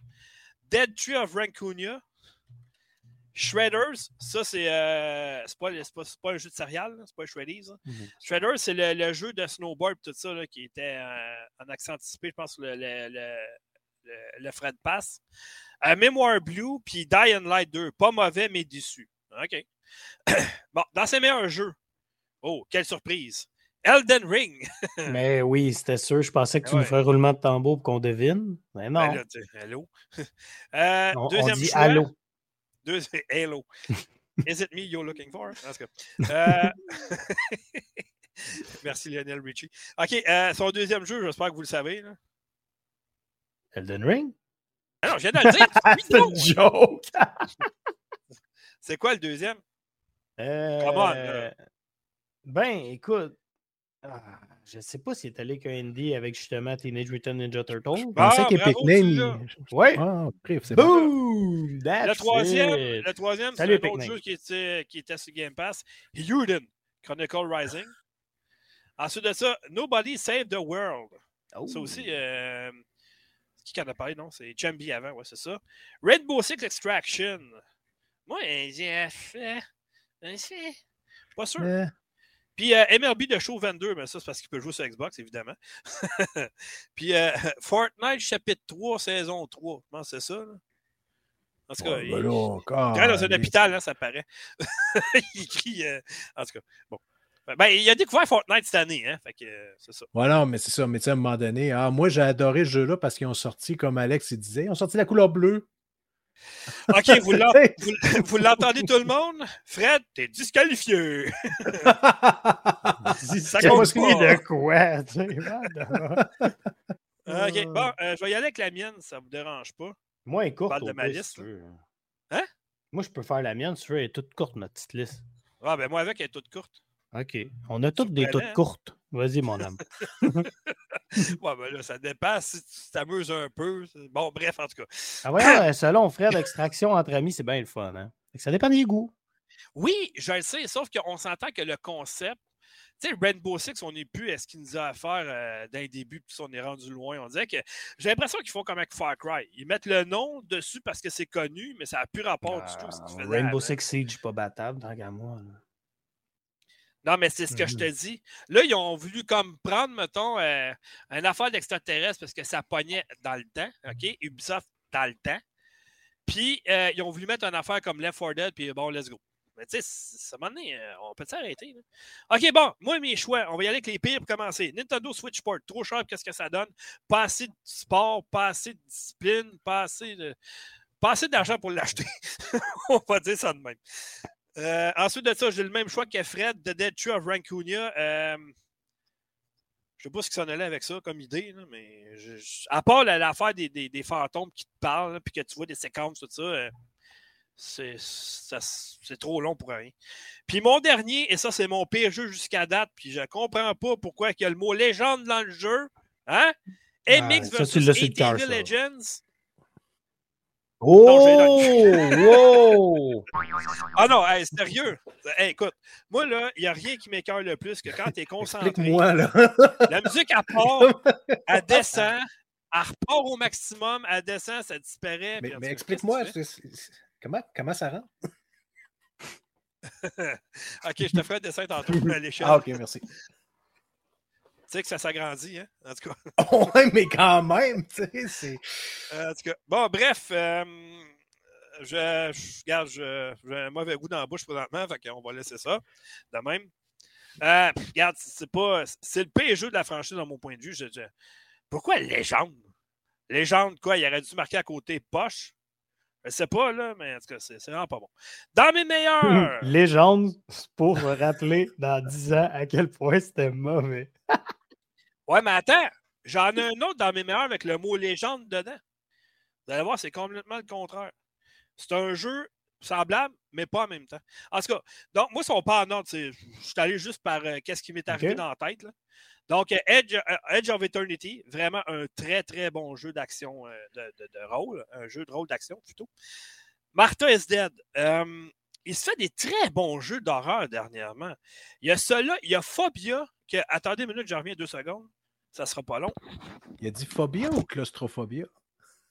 Dead Tree of Rancunia. Shredders, ça, c'est c'est pas, pas, pas, un jeu de céréales, c'est pas un Shreddies. Mm-hmm. Shredders, c'est le, jeu de snowboard, tout ça, là, qui était en accent anticipé, je pense, le, le, le, le Fred Pass. Euh, Memoir Blue, puis Dying Light 2. Pas mauvais, mais déçu. OK. bon, dans ses meilleurs jeux. Oh, quelle surprise. Elden Ring. mais oui, c'était sûr. Je pensais que tu nous ferais roulement de tambour pour qu'on devine. Mais non. Ben hello. Euh, on, deuxième on dit allô. Deuxième, hello. Is it me you're looking for? Euh... Merci Lionel Richie. OK, euh, son deuxième jeu, j'espère que vous le savez. Là. Elden Ring? Ah non, je viens de le dire. C'est une joke. C'est quoi le deuxième? Euh, Ben, écoute, ah, je ne sais pas s'il est allé qu'un indie avec justement Teenage Mutant Ninja Turtles. Je pensais ah, qu'Epic Name. Oui. Ah, c'est Boom! le troisième, le troisième c'est un autre jeu qui était, qui était sur Game Pass. Yuden, Chronicle Rising. Ensuite de ça, Nobody Save the World. Ça aussi, oh. euh, qui en a parlé, non? C'est Chambi avant, ouais, c'est ça. Rainbow Six Extraction. Moi, j'ai fait. Pas sûr. Puis euh, MLB de Show 22, mais ça, c'est parce qu'il peut jouer sur Xbox, évidemment. Puis euh, Fortnite chapitre 3, saison 3. Je pense que c'est ça. Là. En tout cas, il, ben dans un hôpital, là, ça paraît. il crie. Euh, en tout cas, bon. Ben, il a découvert Fortnite cette année, hein? Fait que c'est ça. Voilà, mais c'est ça. Mais tu sais, à un moment donné, ah, moi, j'ai adoré ce jeu-là parce qu'ils ont sorti, comme Alex il disait, ils ont sorti la couleur bleue. OK, vous l'entendez tout le monde? Fred, t'es disqualifié. ça continue de quoi? OK, bon, euh, je vais y aller avec la mienne, ça vous dérange pas. Moi, elle est courte. de ma liste. Hein? Moi, je peux faire la mienne, si tu veux, elle est toute courte, ma petite liste. Ah, ben moi, avec, elle est toute courte. OK. On a toutes des toutes courtes. Vas-y, mon âme. ouais, ben là, ça dépasse si tu t'amuses un peu. Bon, bref, en tout cas. Ah ouais, selon frère d'extraction entre amis, c'est bien le fun. Hein? Ça dépend des goûts. Oui, je le sais, sauf qu'on s'entend que le concept, tu sais, Rainbow Six, on n'est plus à ce qu'il nous a à faire euh, d'un début, puis on est rendu loin. On dirait que j'ai l'impression qu'ils font comme avec Far Cry. Ils mettent le nom dessus parce que c'est connu, mais ça n'a plus rapport du tout à ce qu'ils ah, faisaient. Rainbow Six Siege, pas battable, tant qu'à moi. Non, mais c'est ce que je te mmh dis. Là, ils ont voulu comme prendre, mettons, euh, une affaire d'extraterrestre parce que ça pognait dans le temps, OK? Ubisoft dans le temps. Puis, euh, ils ont voulu mettre une affaire comme Left 4 Dead, puis bon, let's go. Mais tu sais, ça m'a donné, on peut s'arrêter. OK, bon, moi, mes choix, on va y aller avec les pires pour commencer. Nintendo Switch Sport, trop cher, qu'est-ce que ça donne? Pas assez de sport, pas assez de discipline, pas assez de. Pas assez d'argent pour l'acheter. on va dire ça de même. Euh, ensuite de ça, j'ai le même choix que Fred, The Dead Tree of Rancunia. Euh, je ne sais pas ce qui s'en allait avec ça comme idée, mais à part l'affaire des, des, fantômes qui te parlent, puis que tu vois des séquences, tout ça, euh, c'est trop long pour rien. Puis mon dernier, et ça, c'est mon pire jeu jusqu'à date, puis je comprends pas pourquoi il y a le mot légende dans le jeu. Hein? MX vs Legends. Oh! ah non, sérieux? écoute, moi, là, il n'y a rien qui m'écœure le plus que quand tu es concentré. Explique-moi, là. la musique, elle part, elle descend, elle repart au maximum, elle descend, ça disparaît. Mais, mais explique-moi, comment, comment ça rentre? ok, je te ferai un dessin tantôt à l'échelle. Ah, ok, merci. Tu sais que ça s'agrandit, hein? En tout cas. ouais, mais quand même, tu sais, c'est. Euh, en tout cas, bon, bref, euh, je, je, regarde, j'ai un mauvais goût dans la bouche présentement, fait qu'on va laisser ça de même. Euh, regarde, c'est pas. C'est le pire jeu de la franchise, dans mon point de vue. Je, pourquoi légende? Légende, quoi? Il aurait dû marquer à côté poche? Je sais pas, là, mais en tout cas, c'est vraiment pas bon. Dans mes meilleurs! légende, pour me rappeler dans 10 ans à quel point c'était mauvais. Ouais, mais attends, j'en ai un autre dans mes meilleurs avec le mot légende dedans. Vous allez voir, c'est complètement le contraire. C'est un jeu semblable, mais pas en même temps. En tout cas, donc moi, ils sont pas en ordre. Je suis allé juste par euh, qu'est-ce qui m'est arrivé dans la tête. Donc, euh, Edge, euh, Edge, of Eternity, vraiment un très, très bon jeu d'action de, rôle, un jeu de rôle d'action plutôt. Martha is Dead. il se fait des très bons jeux d'horreur dernièrement. Il y a cela, il y a Phobia, que, attendez une minute, je reviens deux secondes. Ça sera pas long. Il a dit phobia ou claustrophobia?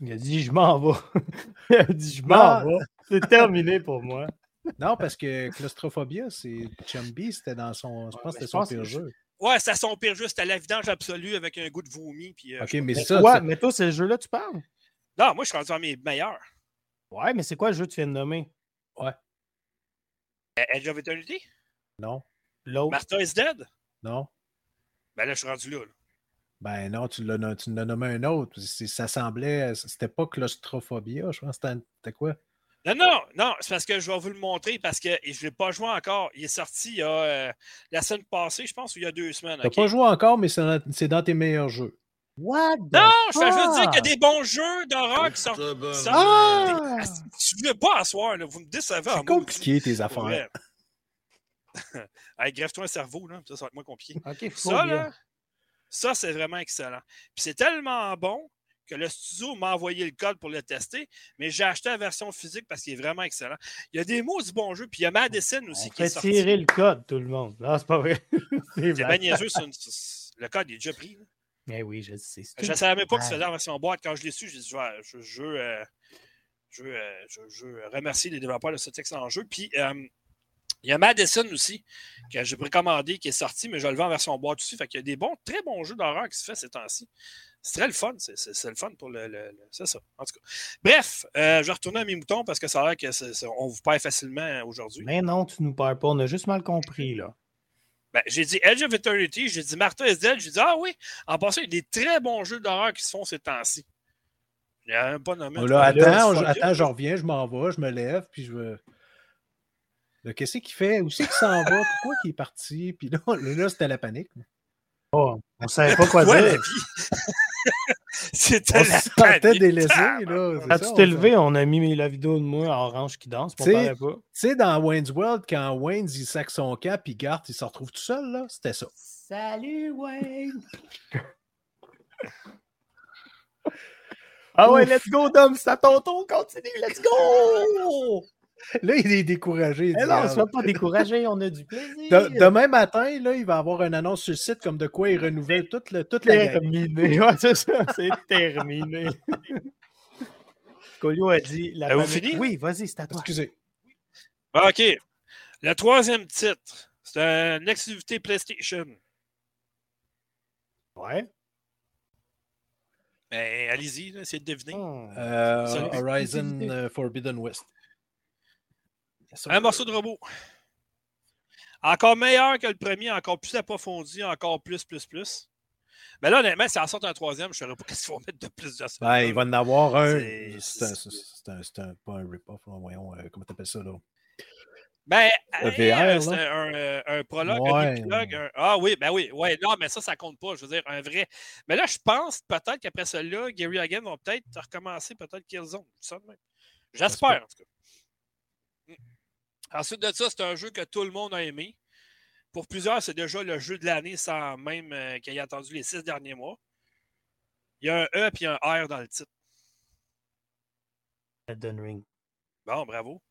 Il a dit je m'en vais. il a dit je m'en vais. C'est terminé pour moi. Non, parce que claustrophobia, c'est Chumby, c'était dans son. Je pense que c'était son pire jeu. Ouais, c'était son pire jeu. C'était la vidange absolue avec un goût de vomi. Puis, euh, ok, mais, ça. Quoi? Mais toi, c'est le jeu-là tu parles? Non, moi, je suis rendu à mes meilleurs. Ouais, mais c'est quoi le jeu que tu viens de nommer? Ouais. Edge of Eternity? Non. L'autre? Martha is Dead? Non. Ben là, je suis rendu là. Ben non, tu l'as, nommé un autre. Ça semblait. C'était pas claustrophobia, je pense. C'était quoi? Non, non, non, c'est parce que je vais vous le montrer parce que je ne l'ai pas joué encore. Il est sorti il y a euh, la semaine passée, je pense, ou il y a deux semaines. Tu n'as pas joué encore, mais c'est dans, tes meilleurs jeux. What non, je veux juste dire qu'il y a des bons jeux d'horreur qui sortent. Ah! Tu ne veux pas asseoir, là, vous me décevez. C'est compliqué tes affaires. hey, greffe-toi un cerveau, là. ça, ça va être moins compliqué. ça, là, ça, c'est vraiment excellent. Puis c'est tellement bon que le studio m'a envoyé le code pour le tester, mais j'ai acheté la version physique parce qu'il est vraiment excellent. Il y a des mots du bon jeu, puis il y a Madison aussi qui est sorti. tirer le code, tout le monde. Non, c'est pas vrai. c'est le code est déjà pris. Mais oui, je sais. Je ne savais même pas que c'était en version boîte. Quand je l'ai su, j'ai dit, je, je, euh, je, je, je, remercie les développeurs de ce texte en jeu. Puis, euh, il y a Madison aussi, que j'ai précommandé, qui est sorti, mais je le vends en version boîte aussi. Fait qu'il y a des bons, très bons jeux d'horreur qui se font ces temps-ci. C'est très le fun. C'est le fun pour le. c'est ça. En tout cas. Bref, euh, je vais retourner à mes moutons parce que ça a l'air qu'on vous perd facilement aujourd'hui. Mais non, tu nous perds pas. On a juste mal compris, là. Ben, j'ai dit Edge of Eternity, j'ai dit Martha is Dead, j'ai dit Ah oui, en passant, il y a des très bons jeux d'horreur qui se font ces temps-ci. Il n'y a même pas nommé. Oh là, attends, attends, je reviens, je m'en vais, je me lève, puis je veux. Qu'est-ce qu'il fait? Où c'est qu'il s'en va? Pourquoi il est parti? Puis là, là c'était la panique. Oh, on ne savait pas quoi dire. C'était la panique. délaissé. Là, Quand tu t'es levé, on a mis la vidéo de moi en orange qui danse. Tu sais, dans Wayne's World, quand Wayne il sac son cap, puis Garth, il se retrouve tout seul, là, c'était ça. Salut, Wayne! ah ouais, let's go, Dom, c'est à ton tour, continue, let's go! Là, il est découragé. Eh non, on ne soit pas découragé, on a du plaisir. demain matin, là, il va avoir une annonce sur le site comme de quoi il renouvelle toute, le, toute la Terminé. Ouais, c'est ça, c'est terminé. Colio a dit... La Avez-vous fini? Oui, vas-y, c'est à toi. Excusez. OK. Le troisième titre, c'est une activité PlayStation. Ouais. Ben, allez-y, essayez de deviner. Hmm. Euh, Horizon euh, Forbidden West. Un morceau de robot. Encore meilleur que le premier, encore plus approfondi, encore plus, plus, plus. Mais là, honnêtement, si en sort un troisième, je ne saurais pas qu'est-ce qu'ils vont mettre de plus de ça. Ben, il va en avoir un. C'est un, pas un rip-off, voyons, euh, comment t'appelles ça, là? Ben, c'est un, un, prologue, un épilogue. Ah oui, ben oui, ouais, non, mais ça, ça compte pas. Je veux dire, un vrai. Mais là, je pense peut-être qu'après cela, Gary Hagen va peut-être recommencer peut-être Killzone. J'espère, en tout cas. Ensuite de ça, c'est un jeu que tout le monde a aimé. Pour plusieurs, c'est déjà le jeu de l'année sans même euh, qu'il ait attendu les six derniers mois. Il y a un E et un R dans le titre. Elden Ring. Bon, bravo.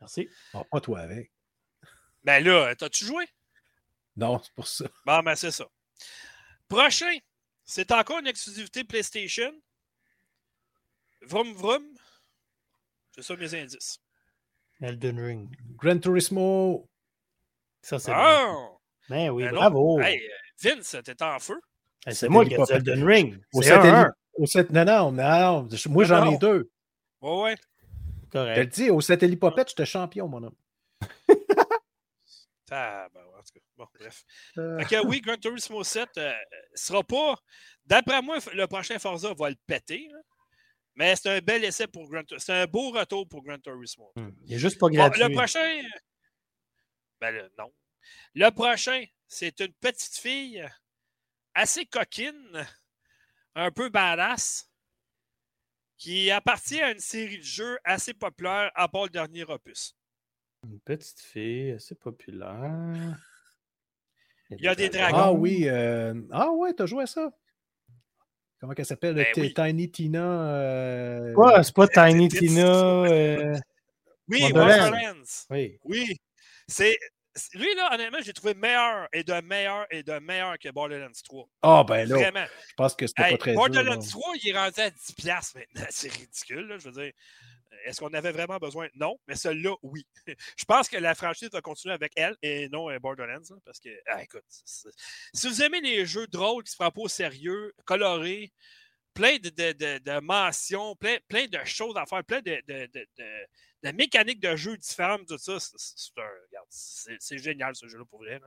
Merci. Oh, pas toi avec. Ben là, t'as-tu joué? Non, c'est pour ça. Bon, ben c'est ça. Prochain, c'est encore une exclusivité PlayStation. Vroom vroom. C'est ça mes indices. Elden Ring. Gran Turismo. Ça, c'est ah! Ben oui, ben bravo. Hey, Vince, t'es en feu. c'est moi qui ai dit Elden Ring. Au satellite. Au Non, non, non. Moi, j'en ai deux. Ouais, ouais. Correct. Je te le dis, au satellite popette, j'étais champion, mon homme. ah, ben, en tout cas, bon, bref. Euh... oui, Gran Turismo 7 euh, sera pas. D'après moi, le prochain Forza va le péter. Mais c'est un bel essai pour Gran Turismo. C'est un beau retour pour Gran Turismo. Hmm. Il est juste pas gratuit. le prochain. Ben non. Le prochain, c'est une petite fille assez coquine, un peu badass, qui appartient à une série de jeux assez populaire à part le dernier opus. Une petite fille assez populaire. Il y a, des, dragons. Ah oui. Euh... Ah ouais, t'as joué à ça? Comment elle s'appelle? Ben Tiny Tina. Euh... Ouais, c'est pas Tiny Tina. Euh... Oui, Wonderlands. Oui. Oui. C'est lui, là, honnêtement, j'ai trouvé meilleur et de meilleur et de meilleur que Borderlands 3. Ah, ben là. Vraiment. Je pense que c'était pas très Borderlands 3, il est rendu à 10$ maintenant. C'est ridicule, là, je veux dire. Est-ce qu'on avait vraiment besoin? Non, mais celui-là, oui. je pense que la franchise va continuer avec elle et non euh, Borderlands. parce que, ah, écoute, si vous aimez les jeux drôles qui se prennent pas au sérieux, colorés, plein de, de, de, mentions, plein, plein, de choses à faire, plein de, de mécaniques de jeu différentes, tout ça, c'est génial ce jeu-là pour vrai.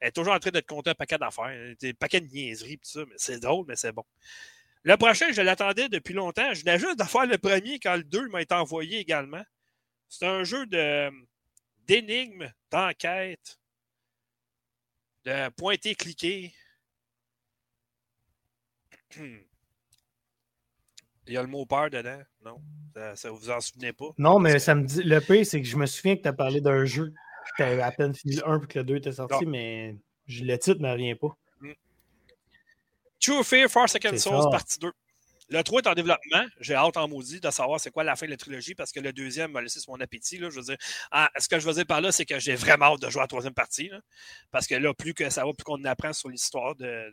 Elle est toujours en train de te compter un paquet d'affaires, des paquets de niaiseries, tout ça, mais c'est drôle, mais c'est bon. Le prochain, je l'attendais depuis longtemps. Je venais juste de faire le premier quand le 2 m'a été envoyé également. C'est un jeu d'énigmes, d'enquête, de pointer-cliquer. Il y a le mot peur dedans, non? Ça, vous en souvenez pas? Non, mais ça me dit. Le pire, c'est que je me souviens que tu as parlé d'un jeu. Tu avais à peine fini le 1 pour que le 2 était sorti, mais le titre ne me revient pas. True Fear, Far Second Souls, partie 2. Le 3 est en développement. J'ai hâte en maudit de savoir c'est quoi la fin de la trilogie parce que le deuxième m'a laissé sur mon appétit. Là. Je veux dire, ah, ce que je veux dire par là, c'est que j'ai vraiment hâte de jouer à la troisième partie. parce que là, plus que ça va, plus qu'on apprend sur l'histoire de,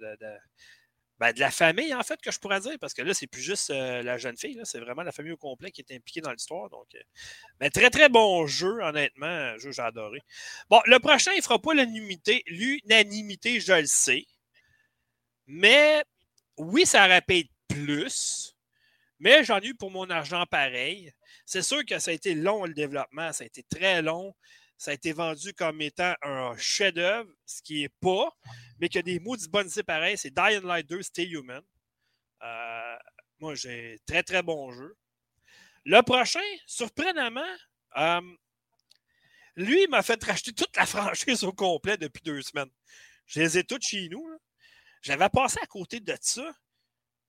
ben, de la famille, en fait, que je pourrais dire, parce que là, c'est plus juste euh, la jeune fille, c'est vraiment la famille au complet qui est impliquée dans l'histoire. Donc, euh, mais très, très bon jeu, honnêtement. Un jeu j'ai adoré. Bon, le prochain, il ne fera pas l'unanimité. L'unanimité, je le sais. Mais oui, ça répète plus. Mais j'en ai eu pour mon argent pareil. C'est sûr que ça a été long le développement, ça a été très long. Ça a été vendu comme étant un chef-d'œuvre, ce qui n'est pas, mais qu'il y a des mots du bonnes pareil. C'est Dying Light 2, Stay Human. Euh, moi, j'ai très, très bon jeu. Le prochain, surprenamment, euh, lui, m'a fait racheter toute la franchise au complet depuis deux semaines. Je les ai toutes chez nous. J'avais passé à côté de ça.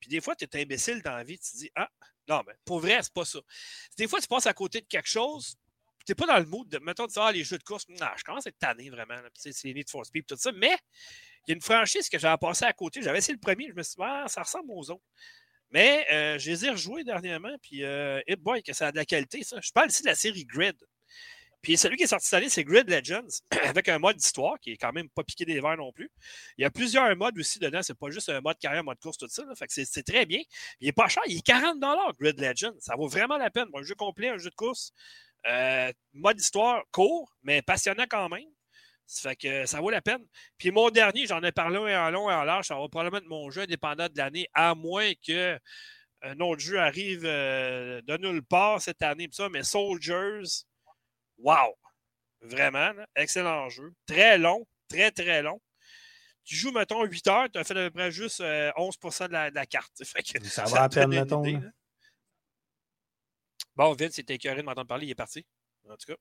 Puis des fois, tu es imbécile dans la vie. Tu te dis, ah, non, mais pour vrai, c'est pas ça. Des fois, tu passes à côté de quelque chose, t'es pas dans le mood de, mettons, de dire, ah, les jeux de course, non, je commence à être tanné vraiment. C'est Need for Speed, tout ça. Mais il y a une franchise que j'avais passé à côté. J'avais essayé le premier, je me suis dit, ah, ça ressemble aux autres. Mais euh, je les ai rejoués dernièrement, puis euh, boy, que ça a de la qualité, ça. Je parle ici de la série Grid. Puis celui qui est sorti cette année, c'est Grid Legends, avec un mode d'histoire qui est quand même pas piqué des verres non plus. Il y a plusieurs modes aussi dedans, c'est pas juste un mode carrière, mode course, tout ça. Fait que c'est très bien. Il est pas cher, il est 40 Grid Legends. Ça vaut vraiment la peine. un jeu complet, un jeu de course. Euh, mode histoire court, mais passionnant quand même. Ça fait que ça vaut la peine. Puis mon dernier, j'en ai parlé en long et en large, ça va probablement être mon jeu indépendant de l'année, à moins que un autre jeu arrive euh, de nulle part cette année, ça, mais Soldiers, wow! Vraiment, excellent jeu. Très long, très, très long. Tu joues, mettons, 8 heures, tu as fait à peu près juste 11% euh, de la, carte. ça, va à peine, mettons. Bon, Vince, c'était écœuré de m'entendre parler, il est parti. En tout cas.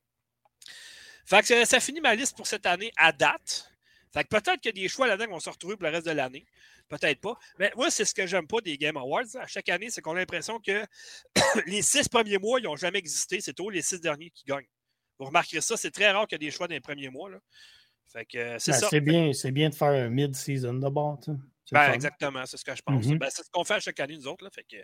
Fait que ça finit ma liste pour cette année à date. Fait que peut-être qu'il y a des choix là-dedans qui vont se retrouver pour le reste de l'année. Peut-être pas. Mais moi, c'est ce que j'aime pas des Game Awards. À chaque année, c'est qu'on a l'impression que les six premiers mois, ils n'ont jamais existé. C'est toujours les six derniers qui gagnent. Vous remarquerez ça, c'est très rare qu'il y ait des choix dans les premiers mois. Là. Fait que c'est ben, ça. C'est bien, bien de faire un mid-season d'abord. Ben, exactement, c'est ce que je pense. Mm-hmm. Ben, c'est ce qu'on fait à chaque année, nous autres. Là. Fait que...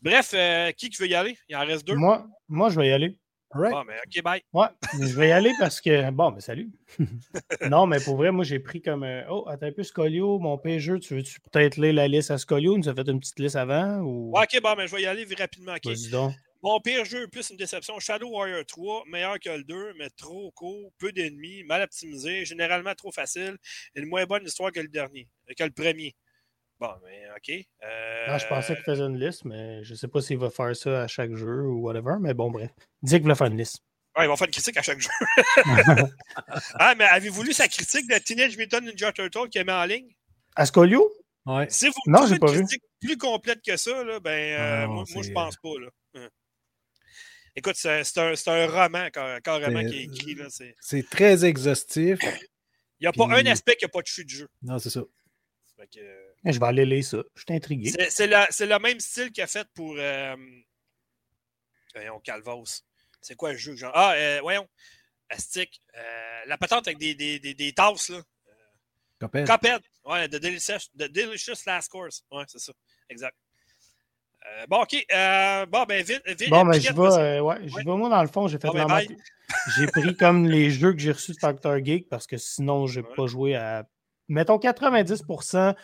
Bref, euh, qui veut y aller? Il en reste deux. Moi, moi je vais y aller. Right. Bon, mais OK, bye. Ouais, je vais y aller parce que. Bon, mais salut. non, mais pour vrai, moi, j'ai pris comme. Oh, attends un peu, Scolio, mon PGE, tu veux-tu peut-être lire la liste à Scolio? Nous a fait une petite liste avant? Ou... Ouais, OK, bon, mais je vais y aller rapidement. OK. donc. Mon pire jeu, plus une déception. Shadow Warrior 3, meilleur que le 2, mais trop court, peu d'ennemis, mal optimisé, généralement trop facile, et une moins bonne histoire que le dernier, que le premier. Bon, mais OK. Ah, je pensais qu'il faisait une liste, mais je ne sais pas s'il va faire ça à chaque jeu ou whatever, mais bon, bref. Dis qu'il va faire une liste. Ouais, il va faire une critique à chaque jeu. ah, mais avez-vous lu sa critique de Teenage Mutant Ninja Turtle qu'il a mis en ligne? Ascolio? Ouais. Si vous non, une critique plus complète que ça, là, ben, euh, moi, moi je pense pas. Là. Écoute, c'est un, un, roman carrément qui est écrit. C'est très exhaustif. Il n'y a pas un aspect qui n'a pas de chute de jeu. Non, c'est ça. Je vais aller lire ça. Je suis intrigué. C'est le même style qu'il a fait pour. Euh... Voyons, Calvos. C'est quoi le jeu? Genre? Ah, euh, voyons. Astic. Euh, la patente avec des, des, des, des tasses, là. Coped. Coped. Ouais, The Delicious, the delicious Last Course. Ouais, c'est ça. Exact. Euh, bon, OK. Euh, bon, ben, vite. vite bon, ben, je vais, euh, ouais, je vais, moi, dans le fond, j'ai fait ben, J'ai pris comme les jeux que j'ai reçus de Factor Geek parce que sinon, je n'ai pas joué à mettons 90%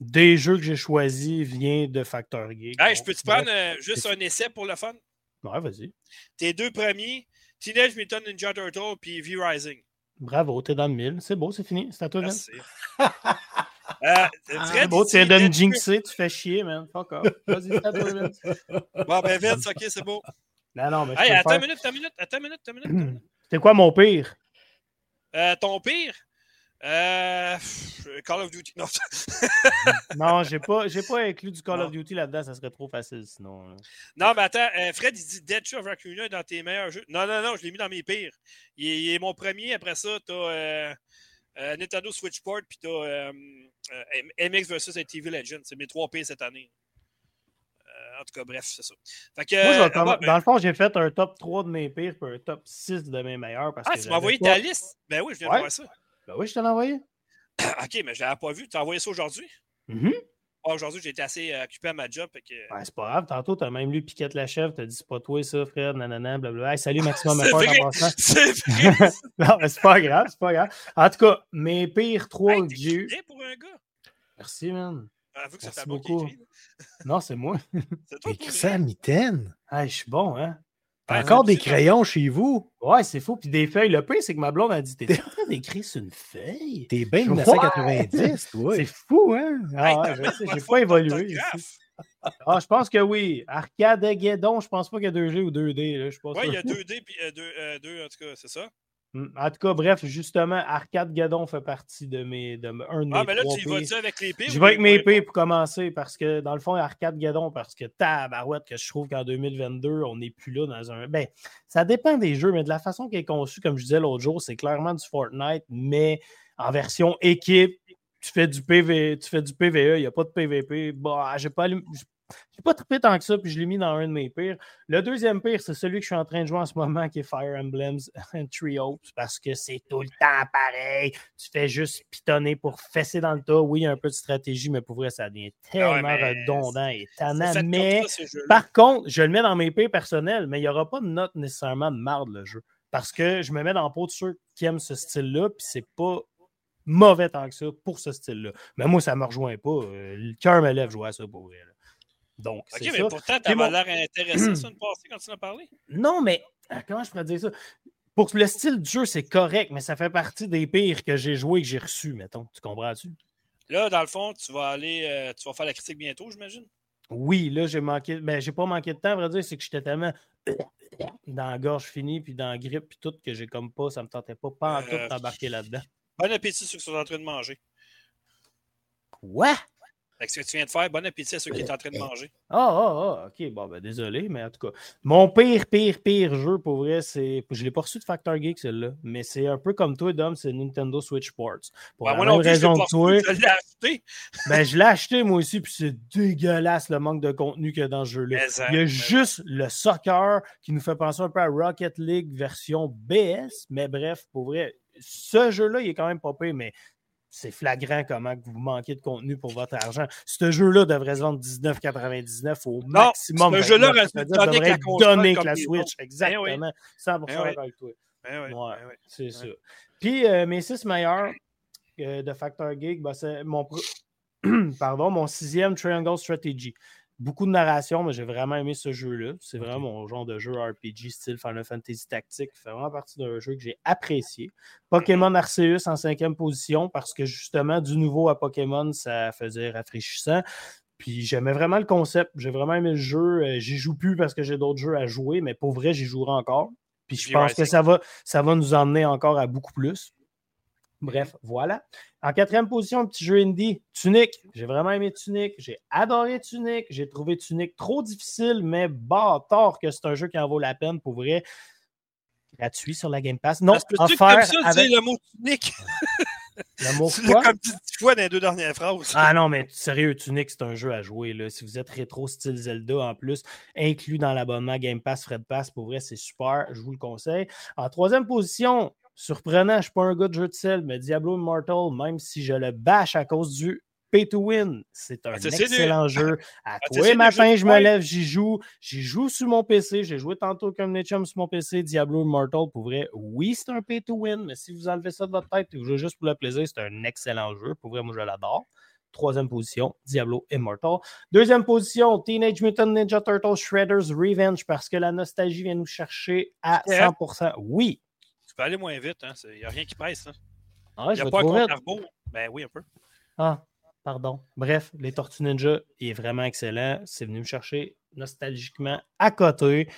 des jeux que j'ai choisis viennent de Factor Geek. Hey, je peux te prendre euh, juste un essai pour le fun? Ouais, vas-y. Tes deux premiers, Teenage Mutant Ninja Turtle puis V-Rising. Bravo, t'es dans le mille. C'est beau, c'est fini. C'est à toi, Merci. euh, c'est beau, tu es de jinxer, tu fais chier, man. Fuck off. Vas-y, c'est à toi, Vince. Bon, ben, Vince, ok, c'est beau. Non, non, mais. Hey, attends une minute, attends une minute, attends une minute, attends une minute. C'est quoi mon pire? Euh, ton pire? Euh, Call of Duty. Non, non j'ai pas, j'ai pas inclus du Call of Duty là-dedans, ça serait trop facile sinon. Non, mais attends, euh, Fred, il dit Dead of Raccoon dans tes meilleurs jeux. Non, non, non, je l'ai mis dans mes pires. Il est, mon premier. Après ça, t'as euh, Nintendo Switchport, puis t'as MX vs TV Legend. C'est mes trois pires cette année. en tout cas, bref, c'est ça. Fait que, Moi, ben dans le fond, j'ai fait un top 3 de mes pires et un top 6 de mes meilleurs. Parce ah, tu m'as envoyé ta liste? Ben oui, je viens de voir ça. Ben oui, je te l'ai envoyé. OK, mais je ne l'avais pas vu. Tu as envoyé ça aujourd'hui? Mm aujourd'hui, j'ai été assez euh, occupé à ma job. Que... Ben, c'est pas grave. Tantôt, tu as même lu Piquette la chef. Tu as dit c'est pas toi, ça, Fred, nanana, blablabla. Hey, salut, Maximum Effort en passant. C'est vrai. non, mais c'est pas grave, c'est pas grave. En tout cas, mes pires trois hey, que j'ai eu. pour un gars. Merci, man. Avoue que Merci beaucoup. non, c'est moi. C'est toi. ça à mitaine. Hey, je suis bon, hein? Encore des crayons chez vous? Ouais, c'est fou. Puis des feuilles. Le pire, c'est que ma blonde a dit T'es en train d'écrire sur une feuille? T'es bien 1990, toi. C'est fou, hein? Ah, j'ai pas évolué. Ah, je pense que oui. Arcade Guédon, je pense pas qu'il y a 2G ou 2D. Là, oui, il y a 2D puis 2, euh, euh, en tout cas, c'est ça? Hmm, en tout cas, bref, justement, Arcade Gadon fait partie de mes de un de Ah, mais là, tu y vas-tu avec les Je vais avec mes P pour commencer parce que, dans le fond, Arcade Gadon, parce que tabarouette, que je trouve qu'en 2022, on n'est plus là dans un. Ben, ça dépend des jeux, mais de la façon qui est conçu, comme je disais l'autre jour, c'est clairement du Fortnite, mais en version équipe. Tu fais du PV, tu fais du PVE, il n'y a pas de PVP. Bah, j'ai pas j'ai pas trippé tant que ça, puis je l'ai mis dans un de mes pires. Le deuxième pire, c'est celui que je suis en train de jouer en ce moment, qui est Fire Emblems Trio, parce que c'est tout le temps pareil. Tu fais juste pitonner pour fesser dans le tas. Oui, il y a un peu de stratégie, mais pour vrai, ça devient ah tellement redondant et tannant. Mais par contre, je le mets dans mes pires personnels, mais il n'y aura pas de note nécessairement de marde, le jeu. Parce que je me mets dans le pot de ceux qui aiment ce style-là, puis c'est pas mauvais tant que ça pour ce style-là. Mais moi, ça ne me rejoint pas. Euh, le cœur me lève jouer à ça pour vrai. Donc, OK, mais ça. pourtant, tu avais l'air intéressé sur une passée quand tu en as parlé. Non, mais ah, comment je pourrais dire ça? Pour le style du jeu, c'est correct, mais ça fait partie des pires que j'ai joué et que j'ai reçus, mettons. Tu comprends-tu? Là, dans le fond, tu vas aller, euh, tu vas faire la critique bientôt, j'imagine? Oui, là, j'ai manqué. Ben, j'ai pas manqué de temps, à vrai dire, c'est que j'étais tellement dans la gorge finie, puis dans la grippe, puis tout, que j'ai comme pas, ça me tentait pas, pas en tout euh, d'embarquer là-dedans. Bon appétit ceux qui sont en train de manger. Quoi? Avec ce que tu viens de faire, bon appétit à ceux qui sont en train de manger. Ah, ah, ah, ok. Bon, ben désolé, mais en tout cas, mon pire, pire, pire jeu, pour vrai, c'est. Je ne l'ai pas reçu de Factor Geek, celui-là, mais c'est un peu comme toi, Dom, c'est Nintendo Switch Sports. Pour ben, la même raison que toi. Je l'ai acheté. ben, je l'ai acheté, moi aussi, puis c'est dégueulasse le manque de contenu qu'il y a dans ce jeu-là. Il y a juste le soccer qui nous fait penser un peu à Rocket League version BS, mais bref, pour vrai, ce jeu-là, il est quand même pas pire, mais c'est flagrant comment vous manquez de contenu pour votre argent. Ce jeu-là devrait se vendre 19,99 au maximum. Ce jeu-là devrait être donné avec la Switch. Exactement. 100% avec toi. c'est ça. Puis euh, mes six meilleurs euh, de Factor Geek, ben, c'est mon, Pardon, mon sixième Triangle Strategy beaucoup de narration, mais j'ai vraiment aimé ce jeu-là. C'est vraiment mon genre de jeu RPG style Final Fantasy Tactique. Fait vraiment partie d'un jeu que j'ai apprécié. Pokémon Arceus en cinquième position parce que justement, du nouveau à Pokémon, ça faisait rafraîchissant. Puis j'aimais vraiment le concept. J'ai vraiment aimé le jeu. Euh, j'y joue plus parce que j'ai d'autres jeux à jouer, mais pour vrai, j'y jouerai encore. Puis je pense que ça va, ça va nous emmener encore à beaucoup plus. Bref, voilà. En quatrième position, petit jeu indie, Tunic. J'ai vraiment aimé Tunic. J'ai adoré Tunic. J'ai trouvé Tunic trop difficile, mais bâtard que c'est un jeu qui en vaut la peine pour vrai. Gratuit sur la Game Pass. Non, offert ça, avec... le mot Tunic. Le mot quoi? comme tu fois dans les deux dernières phrases. Ah non, mais sérieux, Tunic, c'est un jeu à jouer. Là. Si vous êtes rétro style Zelda en plus, inclus dans l'abonnement Game Pass, Fred Pass, pour vrai, c'est super. Je vous le conseille. En troisième position, Surprenant, je ne suis pas un gars de jeu de sel, mais Diablo Immortal, même si je le bâche à cause du pay to win, c'est un excellent jeu. À tous les matins, je me lève, j'y joue. J'y joue sur mon PC. J'ai joué tantôt comme Nechum sur mon PC. Diablo Immortal, pour vrai, oui, c'est un pay to win, mais si vous enlevez ça de votre tête et vous jouez juste pour le plaisir, c'est un excellent jeu. Pour vrai, moi, je l'adore. Troisième position, Diablo Immortal. Deuxième position, Teenage Mutant Ninja Turtles Shredder's Revenge, parce que la nostalgie vient nous chercher à 100%. Oui, peux aller moins vite. Hein? Il n'y a rien qui presse. Hein? Ah il n'y a pas un compte Ben oui, un peu. Ah, pardon. Bref, les Tortues Ninja est vraiment excellent. C'est venu me chercher nostalgiquement à côté.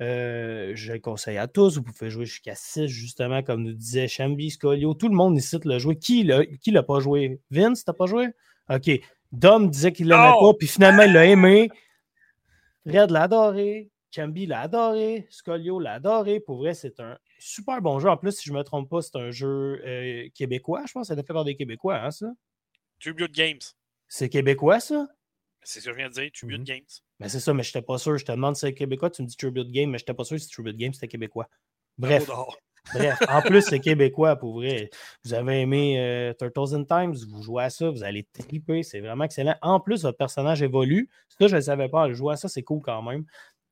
Euh, je le conseille à tous. Vous pouvez jouer jusqu'à 6, justement, comme nous disait Chambi, Scolio. Tout le monde ici l'a joué. Qui l'a pas joué? Vince, t'as pas joué? OK. Dom disait qu'il l'aimait oh! pas, puis finalement, il l'a aimé. Red l'a adoré. Chambi l'a adoré. Scolio l'a adoré. Pour vrai, c'est un super bon jeu. En plus, si je ne me trompe pas, c'est un jeu euh, québécois, je pense. Ça a été fait par des Québécois, hein, ça? Tribute Games. C'est québécois, ça? C'est ce que je viens de dire, Tribute mhm. Games. Ben, c'est ça, mais je n'étais pas sûr. Je te demande si c'est québécois, tu me dis Tribute Games, mais je n'étais pas sûr si Tribute Games c'était québécois. Bref. Bref, en plus, c'est québécois pour vrai. Vous avez aimé euh, Turtles in Times, vous jouez à ça, vous allez triper, c'est vraiment excellent. En plus, votre personnage évolue. Ça, je ne savais pas. Jouer à ça, c'est cool quand même.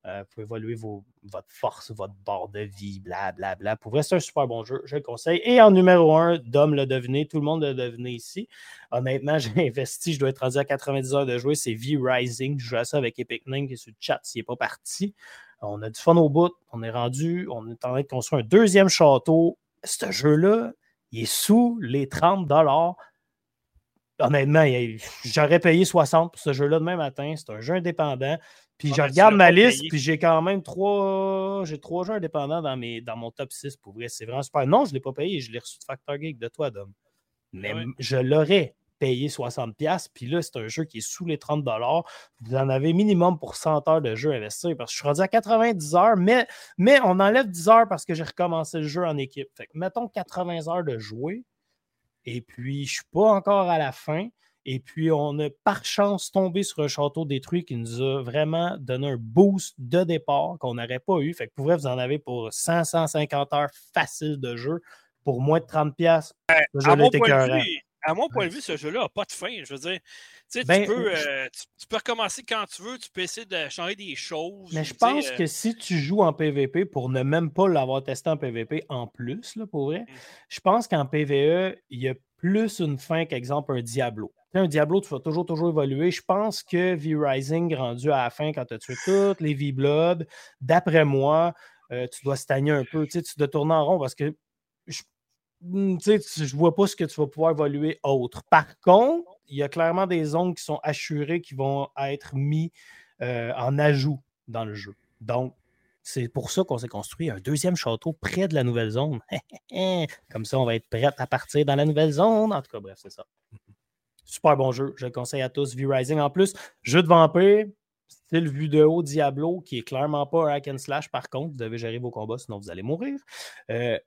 Euh, pouvez évoluer votre force, votre bord de vie, blablabla. Bla, bla. Pour vrai, c'est un super bon jeu, je le conseille. Et en numéro 1, Dom l'a deviné, tout le monde l'a deviné ici. Honnêtement, j'ai investi, je dois être rendu à 90 heures de jouer, c'est V-Rising. Je joue à ça avec Epic Name qui est sur le chat s'il n'est pas parti. On a du fun au bout, on est rendu, on est en train de construire un deuxième château. Ce jeu-là, il est sous les 30 honnêtement, j'aurais payé 60 pour ce jeu-là demain matin. C'est un jeu indépendant. Puis je regarde ma liste, puis j'ai quand même trois, j'ai trois jeux indépendants dans, mes, dans mon top 6 pour vrai. C'est vraiment super. Non, je ne l'ai pas payé, je l'ai reçu de Factor Geek de toi, Dom. Mais je l'aurais payé 60$. Puis là, c'est un jeu qui est sous les 30$. Vous en avez minimum pour 100 heures de jeu investir parce que je suis rendu à 90 heures, mais, mais on enlève 10 heures parce que j'ai recommencé le jeu en équipe. Fait que mettons 80 heures de jouer. Et puis, je ne suis pas encore à la fin. Et puis, on a par chance tombé sur un château détruit qui nous a vraiment donné un boost de départ qu'on n'aurait pas eu. Fait que pour vous en avez pour 100, 150 heures faciles de jeu pour moins de 30$. à, mon point de vue, à mon point de vue, ce jeu-là n'a pas de fin. Je veux dire, tu, ben, peux, euh, tu, peux recommencer quand tu veux, tu peux essayer de changer des choses. Mais je pense que si tu joues en PvP, pour ne même pas l'avoir testé en PvP en plus, là, pour vrai, mmh. je pense qu'en PvE, il y a plus une fin qu'exemple un Diablo un Diablo, tu vas toujours, toujours évoluer. Je pense que V-Rising, rendu à la fin, quand tu as tué toutes les V-Blood, d'après moi, euh, tu dois stagner un peu. Tu, dois tourner en rond parce que je ne hmm, vois pas ce que tu vas pouvoir évoluer autre. Par contre, il y a clairement des zones qui sont assurées qui vont être mis euh, en ajout dans le jeu. Donc, C'est pour ça qu'on s'est construit un deuxième château près de la nouvelle zone. Comme ça, on va être prêt à partir dans la nouvelle zone. En tout cas, bref, c'est ça. Super bon jeu. Je le conseille à tous. V-Rising en plus. Jeu de vampire, style vue de haut Diablo, qui est clairement pas un hack and slash par contre. Vous devez gérer vos combats, sinon vous allez mourir. Euh,